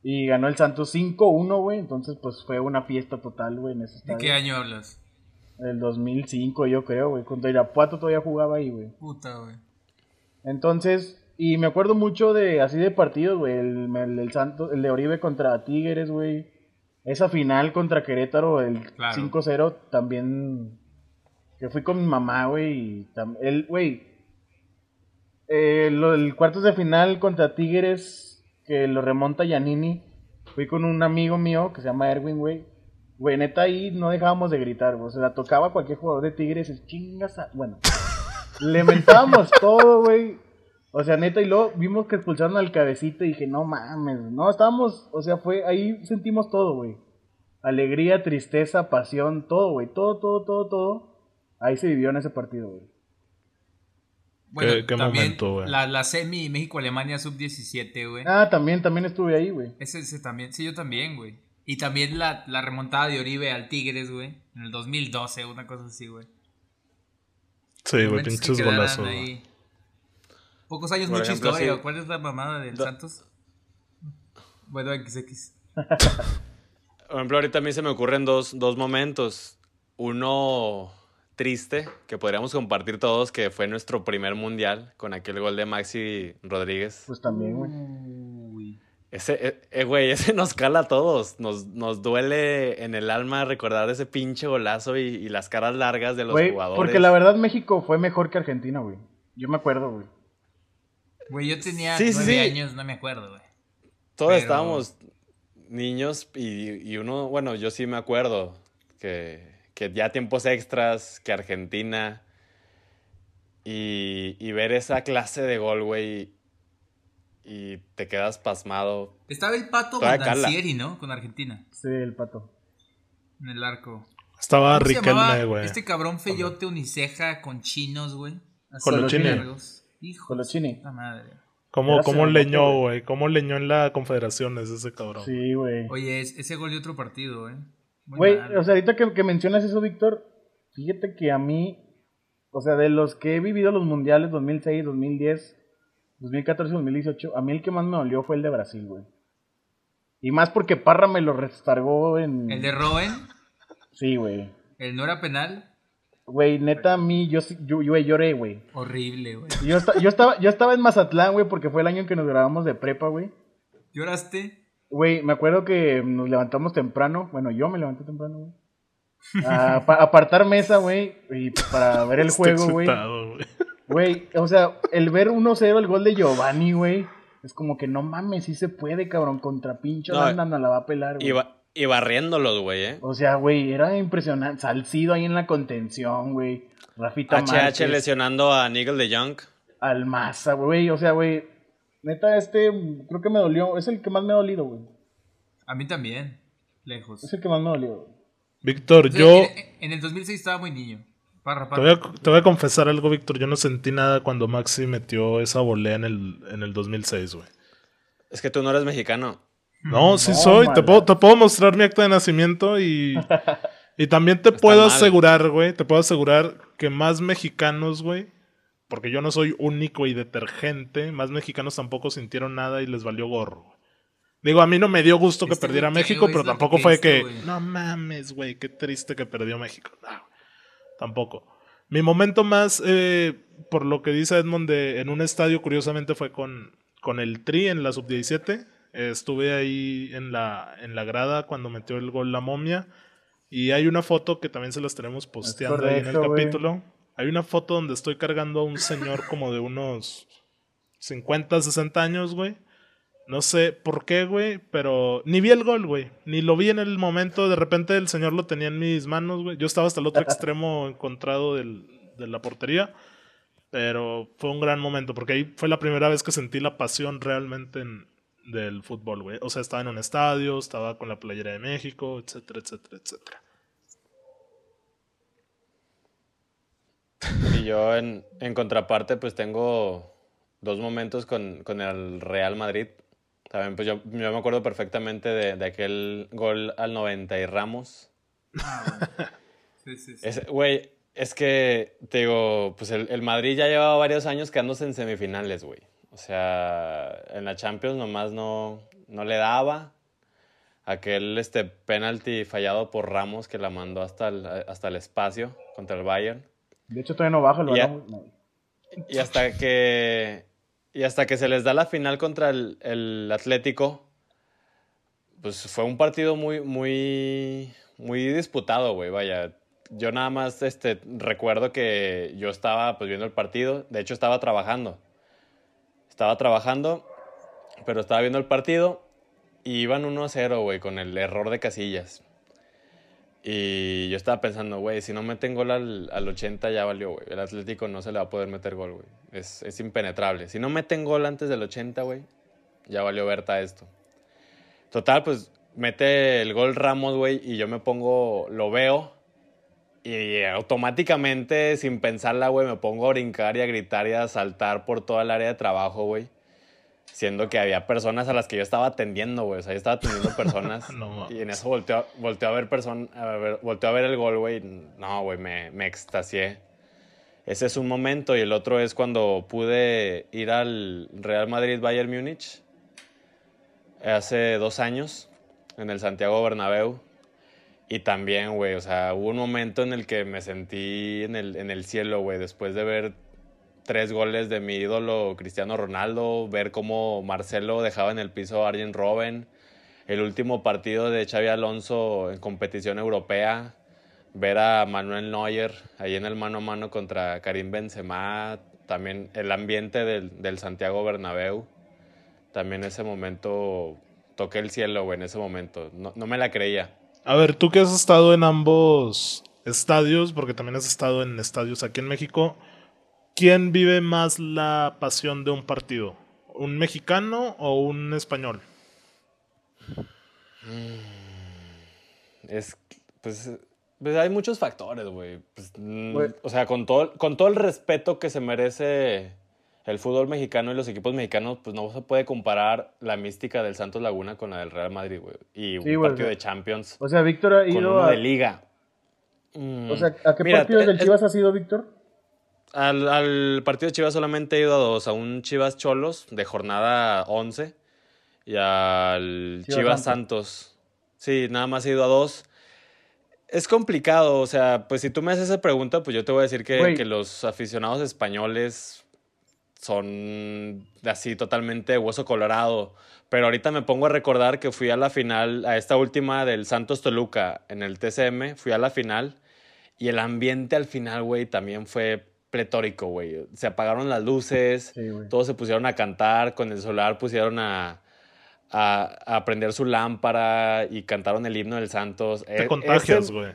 Y ganó el Santos 5-1, güey. Entonces pues fue una fiesta total, güey, en ese ¿De estadio. qué año hablas? El 2005 yo creo, güey. Cuando Irapuato todavía jugaba ahí, güey. Puta, güey. Entonces, y me acuerdo mucho de así de partidos, güey, el, el, el Santos, el de Oribe contra Tigres, güey. Esa final contra Querétaro, el Claro. 5-0, también que fui con mi mamá, güey, y tam- el güey eh, lo- el cuartos de final contra Tigres que lo remonta Yanini. Fui con un amigo mío que se llama Erwin, güey. Güey, neta ahí no dejábamos de gritar, güey. O sea, la tocaba a cualquier jugador de Tigres, y chingas a... Bueno, le mentábamos todo, güey. O sea, neta, y luego vimos que expulsaron al cabecito y dije, no mames, no, estábamos, o sea, fue, ahí sentimos todo, güey. Alegría, tristeza, pasión, todo, güey, todo, todo, todo, todo. Ahí se vivió en ese partido, güey. Bueno, Qué- qué también momento, güey. La, la semi México-Alemania sub-17, güey. Ah, también, también estuve ahí, güey. Ese, ese también, sí, yo también, güey. Y también la, la remontada de Oribe al Tigres, güey. En el 2012, una cosa así, güey. Sí, güey, que pinches quedarán golazos. ahí. Pocos años, Por mucha ejemplo, historia. sí. ¿Cuál es la mamada del Do- Santos? Bueno, XX. Por ejemplo, ahorita a mí se me ocurren dos, dos momentos. Uno triste, que podríamos compartir todos, que fue nuestro primer mundial con aquel gol de Maxi Rodríguez. Pues también, güey. Ese, eh, eh, güey, ese nos cala a todos. Nos, nos duele en el alma recordar ese pinche golazo y, y las caras largas de los Güey, jugadores. porque la verdad México fue mejor que Argentina, güey. Yo me acuerdo, güey. Güey, yo tenía Sí, sí, nueve sí. años, no me acuerdo, güey. Todos pero- estábamos niños y, y uno, bueno, yo sí me acuerdo que, que ya tiempos extras, que Argentina y, y ver esa clase de gol, güey, y te quedas pasmado. Estaba el pato. Bandancieri, ¿no? Con Argentina. Sí, el pato. En el arco. Estaba ¿Cómo se llamaba Riquelme, güey. Este cabrón feyote uniceja con chinos, güey. Así, Colochini. Hijo Colochini. puta madre. ¿Cómo, cómo leñó, güey? ¿Cómo leñó en la Confederaciones ese cabrón? Sí, güey. Oye, es- ese gol de otro partido, ¿eh? Güey, o sea, ahorita que, que mencionas eso, Víctor, fíjate que a mí, o sea, de los que he vivido los mundiales 2006, 2010, 2014, 2018, a mí el que más me dolió fue el de Brasil, güey. Y más porque Parra me lo restargó en... El de Rowen, Sí, güey. el no era penal, Güey, neta, a mí, yo, yo, yo lloré, güey. horrible, güey. Yo, yo, estaba, yo estaba en Mazatlán, güey, porque fue el año en que nos grabamos de prepa, güey. ¿Lloraste? Güey, me acuerdo que nos levantamos temprano. Bueno, yo me levanté temprano, güey. A pa- apartar mesa, güey. Y para ver el juego, güey. güey. Güey, o sea, el ver 1-0 el gol de Giovanni, güey. Es como que no mames, sí se puede, cabrón. Contra pincho No, Holanda no la va a pelar, güey. Y, ba- y barriéndolos, güey, ¿eh? O sea, güey, era impresionante. Salcido ahí en la contención, güey. Rafita HH Márquez, lesionando a Nigel de Jong. Almaza, güey. O sea, güey. Neta, este creo que me dolió. Es el que más me ha dolido, güey. A mí también, lejos. Es el que más me dolió, güey. Víctor, yo En, en el 2006 estaba muy niño. Parra, te voy, a, te voy a confesar algo, Víctor. Yo no sentí nada cuando Maxi metió esa volea en el, en el 2006, güey. Es que tú no eres mexicano. No, sí No, soy. Te puedo, te puedo mostrar mi acta de nacimiento y. Y también te puedo mal. asegurar, güey. Te puedo asegurar que más mexicanos, güey. Porque yo no soy único y detergente. Más mexicanos tampoco sintieron nada y les valió gorro. Digo, a mí no me dio gusto que Este perdiera güey, ¿qué, México, pero tampoco que fue que. No mames, güey. Qué triste que perdió México. No. Tampoco. Mi momento más, eh, por lo que dice Edmond, de, en un estadio, curiosamente, fue con, con el Tri en la sub-17. Eh, estuve ahí en la, en la grada cuando metió el gol la momia. Y hay una foto que también se las tenemos posteando ahí en el capítulo. Hay una foto donde estoy cargando a un señor como de unos 50, 60 años, güey. No sé por qué, güey, pero ni vi el gol, güey. Ni lo vi en el momento. De repente el señor lo tenía en mis manos, güey. Yo estaba hasta el otro extremo encontrado del- de la portería. Pero fue un gran momento, porque ahí fue la primera vez que sentí la pasión realmente en- del fútbol, güey. O sea, estaba en un estadio, estaba con la playera de México, etcétera, etcétera, etcétera. Y yo en, en contraparte pues tengo dos momentos con, con el Real Madrid. También pues yo, yo me acuerdo perfectamente de, de aquel gol al 90 y Ramos. Sí, sí, sí. Es- Güey, es que te digo, pues el, el Madrid ya llevaba varios años quedándose en semifinales, güey. O sea, en la Champions nomás no, no le daba. Aquel este penalti fallado por Ramos que la mandó hasta el, hasta el espacio contra el Bayern. De hecho, todavía no baja el. No. Y hasta que. Y hasta que se les da la final contra el, el Atlético. Pues fue un partido muy, muy. Muy disputado, güey. Vaya. Yo nada más este, recuerdo que yo estaba pues viendo el partido. De hecho, estaba trabajando. Estaba trabajando. Pero estaba viendo el partido. Y iban 1-0, güey, con el error de casillas. Y yo estaba pensando, güey, si no meten gol al, al 80 ya valió, güey. El Atlético no se le va a poder meter gol, güey. Es, es impenetrable. Si no meten gol antes del 80, güey, ya valió Berta esto. Total, pues mete el gol Ramos, güey, y yo me pongo, lo veo. Y automáticamente, sin pensarla, güey, me pongo a brincar y a gritar y a saltar por toda el área de trabajo, güey. Siendo que había personas a las que yo estaba atendiendo, güey. O sea, yo estaba atendiendo personas. No y en eso volteó, a- volteó a ver a ver, volteó a ver el gol, güey. No, güey, me, me extasié. Ese es un momento. Y el otro es cuando pude ir al Real Madrid Bayern Múnich. Hace dos años. En el Santiago Bernabéu. Y también, güey, o sea, hubo un momento en el que me sentí en el, en el cielo, güey, después de ver tres goles de mi ídolo Cristiano Ronaldo, ver cómo Marcelo dejaba en el piso a Arjen Robben, el último partido de Xavi Alonso en competición europea, ver a Manuel Neuer ahí en el mano a mano contra Karim Benzema, también el ambiente del, del Santiago Bernabéu, también ese momento toqué el cielo, en ese momento, no, no me la creía. A ver, tú que has estado en ambos estadios, porque también has estado en estadios aquí en México, ¿quién vive más la pasión de un partido? ¿Un mexicano o un español? Es, pues, pues hay muchos factores, güey. Pues, mm, Güey. o sea, con todo, con todo el respeto que se merece el fútbol mexicano y los equipos mexicanos, pues no se puede comparar la mística del Santos Laguna con la del Real Madrid, güey. Y un Sí, güey, partido de Champions O sea, Víctor ha con ido uno a... de liga. Mm. O sea, ¿a qué Mira, partidos del es- Chivas has ido, Víctor? Al, al partido de Chivas solamente he ido a dos, a un Chivas Cholos de jornada 11 y al Chivas Chivas, Santos. Sí, nada más he ido a dos. Es complicado, o sea, pues si tú me haces esa pregunta, pues yo te voy a decir que, que los aficionados españoles son así totalmente hueso colorado. Pero ahorita me pongo a recordar que fui a la final, a esta última del Santos Toluca en el TCM, fui a la final y el ambiente al final, güey, también fue pletórico, güey. Se apagaron las luces, Sí, todos se pusieron a cantar, con el solar pusieron a, a, a prender su lámpara y cantaron el himno del Santos. Te E- contagias, ese- güey.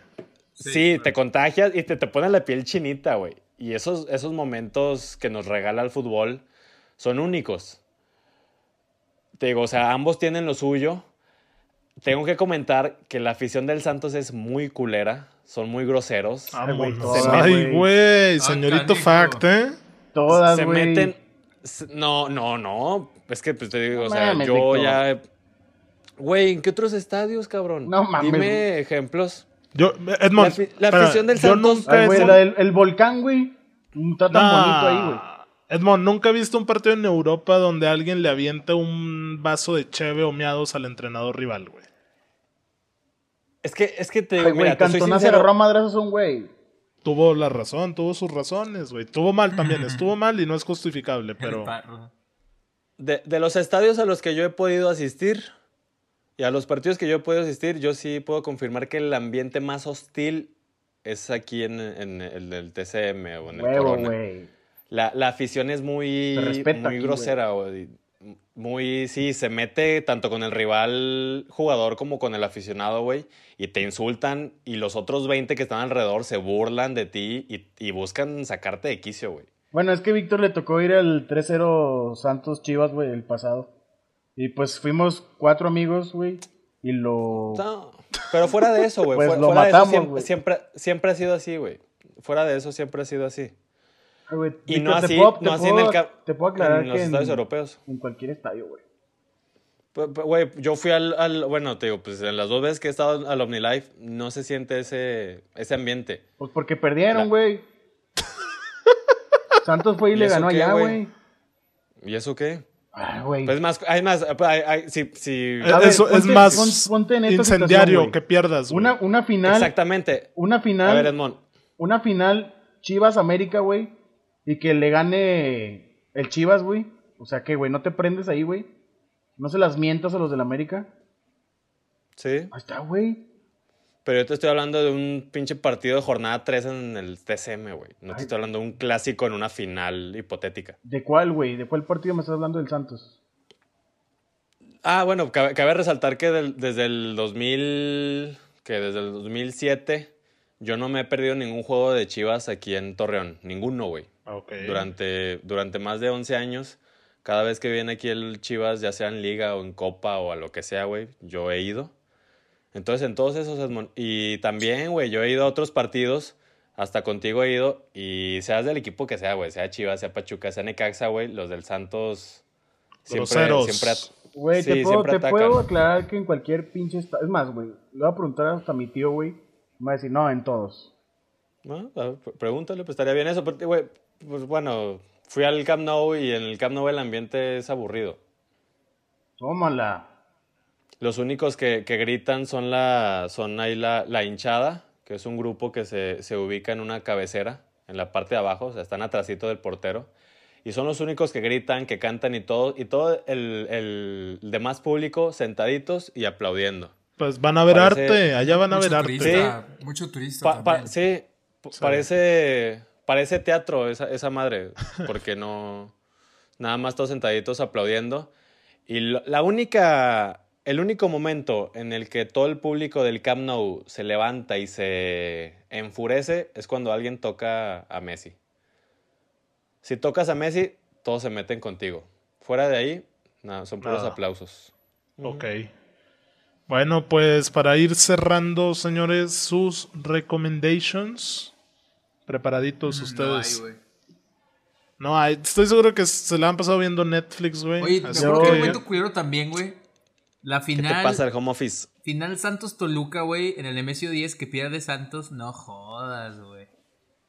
Sí, Sí, te contagias y te, te pone la piel chinita, güey. Y esos, esos momentos que nos regala el fútbol son únicos. Te digo, o sea, ambos tienen lo suyo. Tengo que comentar que la afición del Santos es muy culera, son muy groseros. Ay, güey, Vámonos. todas, Ay, güey. güey, señorito canijo. Fact, ¿eh? Todas, se meten. No, no, no. Es que pues, te digo, No o sea, mames, yo ya. Güey, ¿en qué otros estadios, cabrón? No mames, Dime ejemplos. Yo, Edmond, La afi- la espera, afición del Santos- nunca Ay, el volcán, güey. Está tan Nah. bonito ahí, güey. Edmond, nunca he visto un partido en Europa donde alguien le aviente un vaso de cheve o miados al entrenador rival, güey. Es que, es que te Ay, güey, Cantona se agarró a madrazos un güey. Tuvo la razón, tuvo sus razones, güey. Tuvo mal también, estuvo mal y no es justificable, pero... De, de los estadios a los que yo he podido asistir y a los partidos que yo he podido asistir, yo sí puedo confirmar que el ambiente más hostil es aquí en, en el del TCM o en el Huevo, Corona. güey. La, la afición es muy, muy aquí, grosera, güey. Muy, sí, se mete tanto con el rival jugador como con el aficionado, güey. Y te insultan y los otros 20 que están alrededor se burlan de ti y, y buscan sacarte de quicio, güey. Bueno, es que Víctor le tocó ir al 3-0 Santos Chivas, güey, el pasado. Y pues fuimos cuatro amigos, güey. Y lo. No, pero fuera de eso, güey. Pues fuera, lo fuera de eso siempre, siempre ha sido así, güey. Fuera de eso siempre ha sido así. Güey, Y no así, puedo- no así en puedo- el ca- Te puedo aclarar en los que estadios europeos. en cualquier estadio, güey. Güey, yo fui al, al- Bueno, te digo, pues en las dos veces que he estado al OmniLife, no se siente ese, ese ambiente. Pues porque perdieron, La- güey. Santos fue y, ¿Y le ganó qué, allá, güey? ¿Y eso qué? Güey. Pues más, hay más, hay- hay- si, si- A ver, Eso es más pon- ponte en esta incendiario que pierdas, güey. una, una final. exactamente. Una A final. ver, Edmond, una final Chivas América, güey. Y que le gane el Chivas, güey. O sea que, güey, no te prendes ahí, güey. No se las mientas a los del América. sí, Ahí está, güey. pero yo te estoy hablando de un pinche partido de jornada 3 en el TCM, güey. No Ay. te estoy hablando de un clásico en una final hipotética. ¿De cuál, güey? ¿De cuál partido me estás hablando del Santos? Ah, bueno, cabe, cabe resaltar que del- desde el 2000, que desde el 2007 yo no me he perdido ningún juego de Chivas aquí en Torreón, ninguno, güey. Ok. Durante, durante más de 11 años, cada vez que viene aquí el Chivas, ya sea en liga o en copa o a lo que sea, güey, yo he ido. Entonces, en todos esos... Y también, güey, yo he ido a otros partidos, hasta contigo he ido, y seas del equipo que sea, güey, sea Chivas, sea Pachuca, sea Necaxa, güey, los del Santos siempre, Groseros. siempre Güey, sí, te, puedo, siempre te puedo aclarar que en cualquier pinche estadio. Es más, güey. Le voy a preguntar hasta a mi tío, güey. Me va a decir, no, en todos. Bueno, a ver, pr- pregúntale, pues estaría bien eso. Pero, güey, pues bueno, fui al Camp Nou y en el Camp Nou el ambiente es aburrido. Tómala. Los únicos que, que gritan son la son ahí la, la hinchada, que es un grupo que se, se ubica en una cabecera, en la parte de abajo, o sea, están atrásito del portero. Y son los únicos que gritan, que cantan y todo, y todo el, el demás público sentaditos y aplaudiendo. Pues van a ver Parece- arte, allá van a mucho ver arte. turista, mucho turista Pa- pa- también. sí, parece, parece teatro esa, esa madre, porque no, nada más todos sentaditos aplaudiendo. Y lo- la única, el único momento en el que todo el público del Camp Nou se levanta y se enfurece es cuando alguien toca a Messi. Si tocas a Messi, todos se meten contigo. Fuera de ahí, nada, son puros Nada. aplausos. Ok. Bueno, pues para ir cerrando, señores, sus recommendations. Preparaditos No ustedes. hay, güey. No, hay- estoy seguro que se la han pasado viendo Netflix, güey. Oye, me Así yo- acuerdo que momento culero también, güey. La ¿Qué te final. pasa el home office? Final Santos Toluca, güey. En el Nemesio 10 que pierde Santos. No jodas, güey.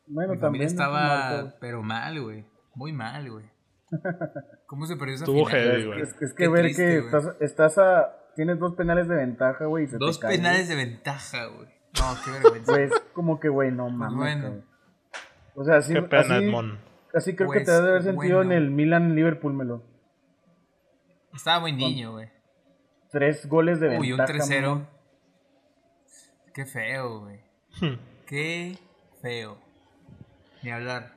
Bueno, Mi también. estaba, pero mal, güey. Muy mal, güey. ¿Cómo se perdió esa Estuvo final? heavy, Es, güey. es- es que Qué ver triste, que güey. estás, estás a. Tienes dos penales de ventaja, güey. y se te Dos cae, penales de ventaja, güey. No, qué vergüenza. Güey, es como que, güey, no mames. bueno. O sea, así, Qué pena, así, Edmond. así creo que Pues, te debe haber sentido bueno. en el Milan-Liverpool, Melo. Estaba muy niño, güey. Tres goles de Uy, un ventaja. 3-0. mamón. Qué feo, güey. Hmm. Qué feo. Ni hablar.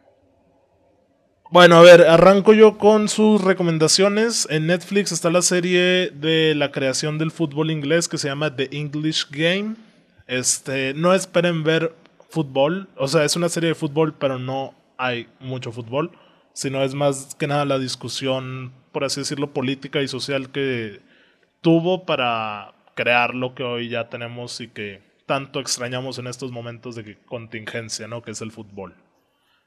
Bueno, a ver, arranco yo con sus recomendaciones. En Netflix está la serie de la creación del fútbol inglés que se llama The English Game. Este, no esperen ver fútbol, o sea, es una serie de fútbol, pero no hay mucho fútbol, sino es más que nada la discusión, por así decirlo, política y social que tuvo para crear lo que hoy ya tenemos y que tanto extrañamos en estos momentos de contingencia, ¿no? Que es el fútbol.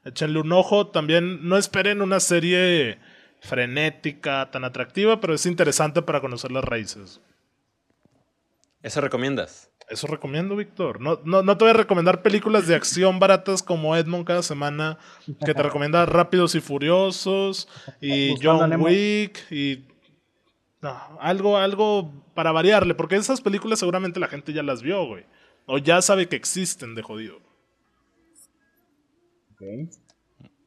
Échenle un ojo. También no esperen una serie frenética, tan atractiva, pero es interesante para conocer las raíces. ¿Eso recomiendas? Eso recomiendo, Víctor. No, no, no te voy a recomendar películas de acción baratas como Edmond cada semana, que te recomienda Rápidos y Furiosos y Buscando John. Wick y... no, algo, algo para variarle, porque esas películas seguramente la gente ya las vio, güey. O ya sabe que existen de jodido. Ok.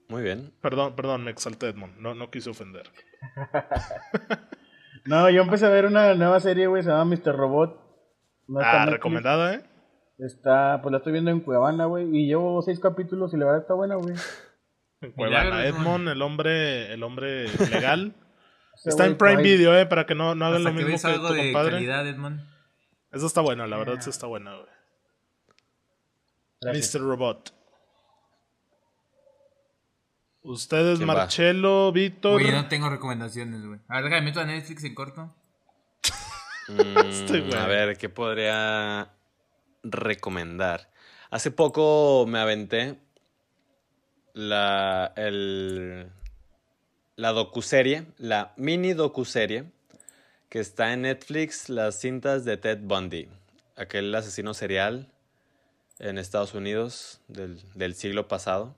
Muy bien. Perdón, perdón, me exalté, Edmond. No, no quise ofender. No, yo empecé a ver una nueva serie, güey, se llama Mr. Robot. No está en Ah, Netflix. recomendada, ¿eh? Está, pues la estoy viendo en Cuevana, güey, y llevo seis capítulos y la verdad está buena, güey. En Cuevana. Edmond, el hombre, el hombre legal. Está güey, en Prime Video, eh, para que no, no hagan lo que mismo que algo tu de compadre. calidad, Edmond. Eso está buena, la verdad, sí está buena, güey. Mr. Robot. Ustedes. Marcelo, Víctor. Oye, no tengo recomendaciones, güey. A ver, déjame meto a Netflix en corto. Mm, a ver, ¿qué podría recomendar? Hace poco me aventé la, el, la docuserie, la mini docuserie, que está en Netflix, las cintas de Ted Bundy, aquel asesino serial en Estados Unidos del, del siglo pasado.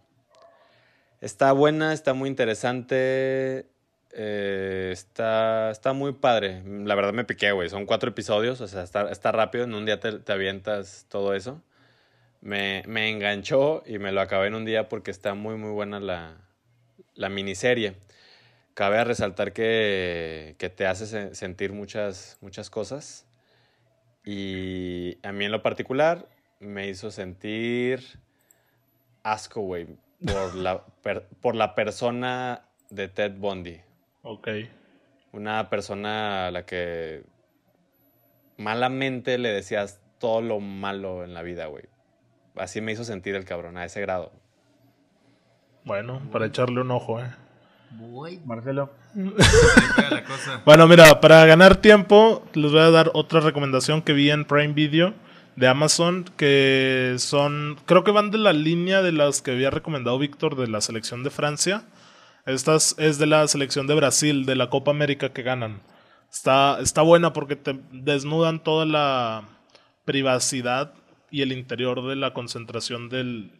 Está buena, está muy interesante. Eh, está, está muy padre. La verdad me piqué, güey. Son cuatro episodios, o sea, está, está rápido. En un día te, te avientas todo eso. Me, me enganchó y me lo acabé en un día porque está muy, muy buena la, la miniserie. Cabe resaltar que, que te hace se- sentir muchas, muchas cosas. Y a mí en lo particular me hizo sentir asco, güey, por la, por la persona de Ted Bundy. Ok. Una persona a la que malamente le decías todo lo malo en la vida, güey. Así me hizo sentir el cabrón, a ese grado. Bueno, para echarle un ojo, eh. Voy. Marcelo. Bueno, mira, para ganar tiempo, les voy a dar otra recomendación que vi en Prime Video de Amazon, que son, creo que van de la línea de las que había recomendado Víctor de la selección de Francia. Estas es de la selección de Brasil, de la Copa América que ganan. Está, está buena porque te desnudan toda la privacidad y el interior de la concentración del,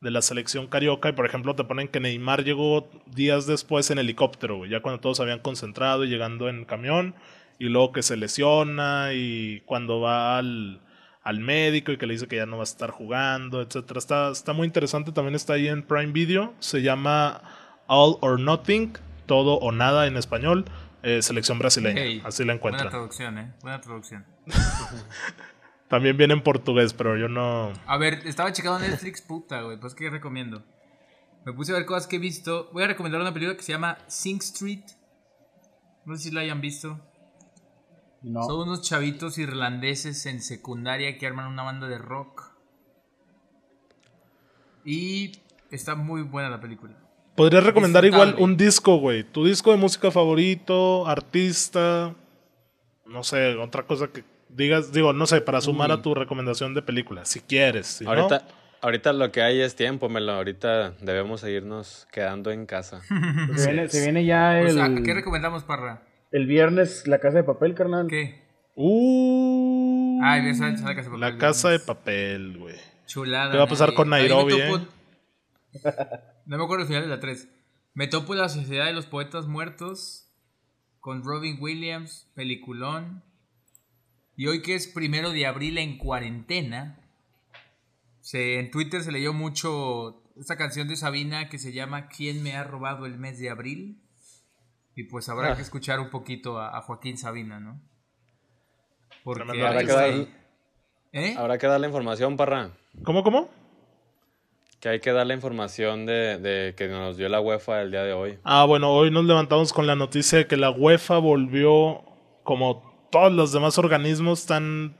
de la selección carioca. Y por ejemplo, te ponen que Neymar llegó días después en helicóptero, ya cuando todos habían concentrado y llegando en camión. Y luego que se lesiona y cuando va al, al médico y que le dice que ya no va a estar jugando, etcétera. Está, está muy interesante. También está ahí en Prime Video. Se llama All or Nothing, todo o nada en español. eh, selección brasileña. Hey, Así la Buena encuentran. traducción, eh. Buena traducción. También viene en portugués, pero yo no. A ver, estaba checando Netflix, puta, güey. Pues, ¿qué recomiendo? Me puse a ver cosas que he visto. Voy a recomendar una película que se llama Sing Street. No sé si la hayan visto. No. Son unos chavitos irlandeses en secundaria que arman una banda de rock. Y está muy buena la película. Podrías recomendar igual un disco, güey. Tu disco de música favorito, artista. No sé, otra cosa que digas. Digo, no sé, para sumar a tu recomendación de película. Si quieres. Si no, ahorita ahorita lo que hay es tiempo, Melo. Ahorita debemos seguirnos quedando en casa. Se viene, se viene ya O el, sea, ¿qué recomendamos, Parra? el viernes la casa de papel, carnal. ¿Qué? Uh, Ay, la casa de papel. La casa de papel, güey. Chulada. ¿Qué va a pasar con Nairobi, topo- No me acuerdo el final de la 3. Me topo la Sociedad de los Poetas Muertos con Robin Williams, peliculón. Y hoy que es primero de abril en cuarentena, se, en Twitter se leyó mucho esta canción de Sabina que se llama ¿Quién me ha robado el mes de abril? Y pues habrá Ah. que escuchar un poquito a, a Joaquín Sabina, ¿no? Porque Habrá que, dar. ¿Eh? habrá que dar la información, Parra. ¿Cómo, cómo? Que hay que dar la información de, de que nos dio la UEFA el día de hoy. Ah, bueno, hoy nos levantamos con la noticia de que la UEFA volvió, como todos los demás organismos, están,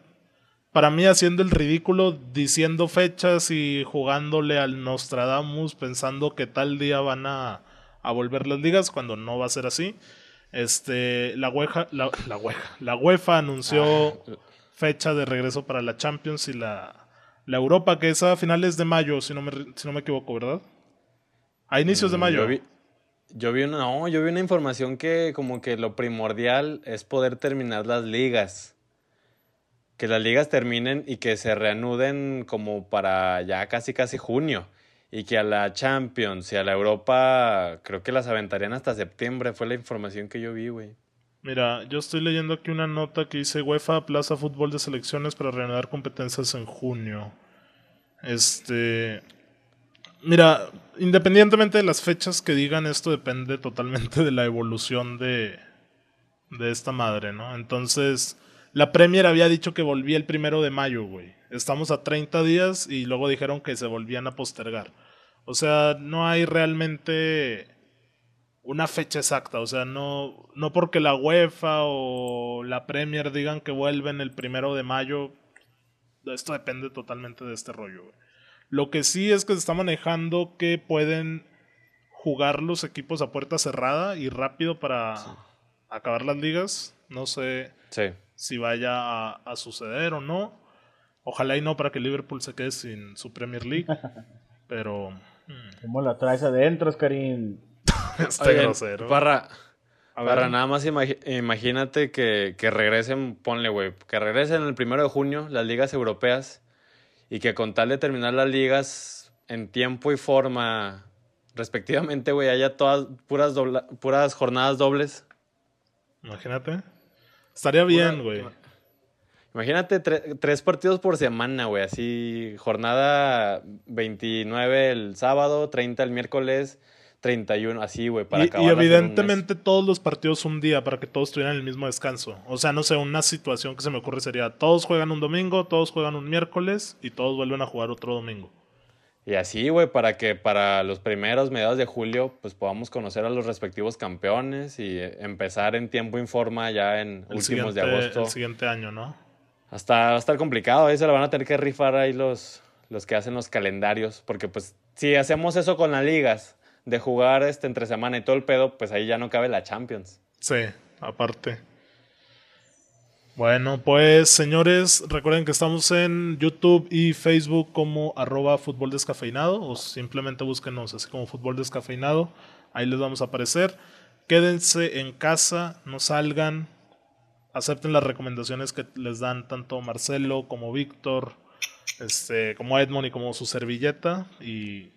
para mí, haciendo el ridículo, diciendo fechas y jugándole al Nostradamus, pensando que tal día van a, a volver las ligas, cuando no va a ser así. Este, la UEFA, la, la UEFA, la UEFA anunció fecha de regreso para la Champions y la, la Europa, que es a finales de mayo, si no me, si no me equivoco, ¿verdad? A inicios de mayo. Yo vi, yo vi una, no, yo vi una información que como que lo primordial es poder terminar las ligas. Que las ligas terminen y que se reanuden como para ya casi casi junio. Y que a la Champions y a la Europa creo que las aventarían hasta septiembre. Fue la información que yo vi, güey. Mira, yo estoy leyendo aquí una nota que dice UEFA plaza fútbol de selecciones para reanudar competencias en junio. Este. Mira, independientemente de las fechas que digan, esto depende totalmente de la evolución de, de esta madre, ¿no? Entonces, la Premier había dicho que volvía el primero de mayo, güey. Estamos a 30 días y luego dijeron que se volvían a postergar. O sea, no hay realmente una fecha exacta. O sea, no, no porque la UEFA o la Premier digan que vuelven el primero de mayo. Esto depende totalmente de este rollo. güey. Lo que sí es que se está manejando que pueden jugar los equipos a puerta cerrada y rápido para acabar las ligas. No sé Sí. si vaya a, a suceder o no. Ojalá y no para que Liverpool se quede sin su Premier League. Pero mm, ¿Cómo la traes adentro, Oscarín? está Oigan, grosero. Parra, A ver. Parra, nada más imagi- imagínate que, que regresen, ponle, güey, que regresen el primero de junio las ligas europeas y que con tal de terminar las ligas en tiempo y forma, respectivamente, güey, haya todas puras, dobla- puras jornadas dobles. Imagínate. Estaría bien, güey. Imagínate tre- tres partidos por semana, güey, así jornada 29 el sábado, 30 el miércoles, 31, así, güey, para Y, y un mes. evidentemente todos los partidos un día para que todos tuvieran el mismo descanso. O sea, no sé, una situación que se me ocurre sería todos juegan un domingo, todos juegan un miércoles y todos vuelven a jugar otro domingo. Y así, güey, para que para los primeros mediados de julio, pues podamos conocer a los respectivos campeones y eh, empezar en tiempo y forma ya en El últimos de agosto. el siguiente año, ¿no? Hasta va a estar complicado, ahí se lo van a tener que rifar ahí los, los que hacen los calendarios, porque pues si hacemos eso con las ligas, de jugar este entre semana y todo el pedo, pues ahí ya no cabe la Champions. Sí, aparte. Bueno, pues señores, recuerden que estamos en YouTube y Facebook como arroba fútbol descafeinado o simplemente búsquenos así como fútbol descafeinado. Ahí les vamos a aparecer. Quédense en casa, no salgan. Acepten las recomendaciones que les dan tanto Marcelo como Víctor, este, como Edmond y como su servilleta. Y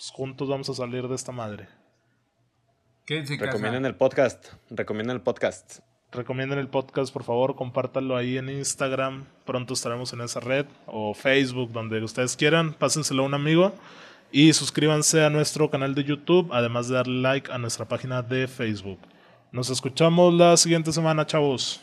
pues, juntos vamos a salir de esta madre. Quédense en casa. Recomienden el podcast, recomienden el podcast. Recomienden el podcast, por favor, compártanlo ahí en Instagram. Pronto estaremos en esa red o Facebook, donde ustedes quieran. Pásenselo a un amigo y suscríbanse a nuestro canal de YouTube, además de darle like a nuestra página de Facebook. Nos escuchamos la siguiente semana, chavos.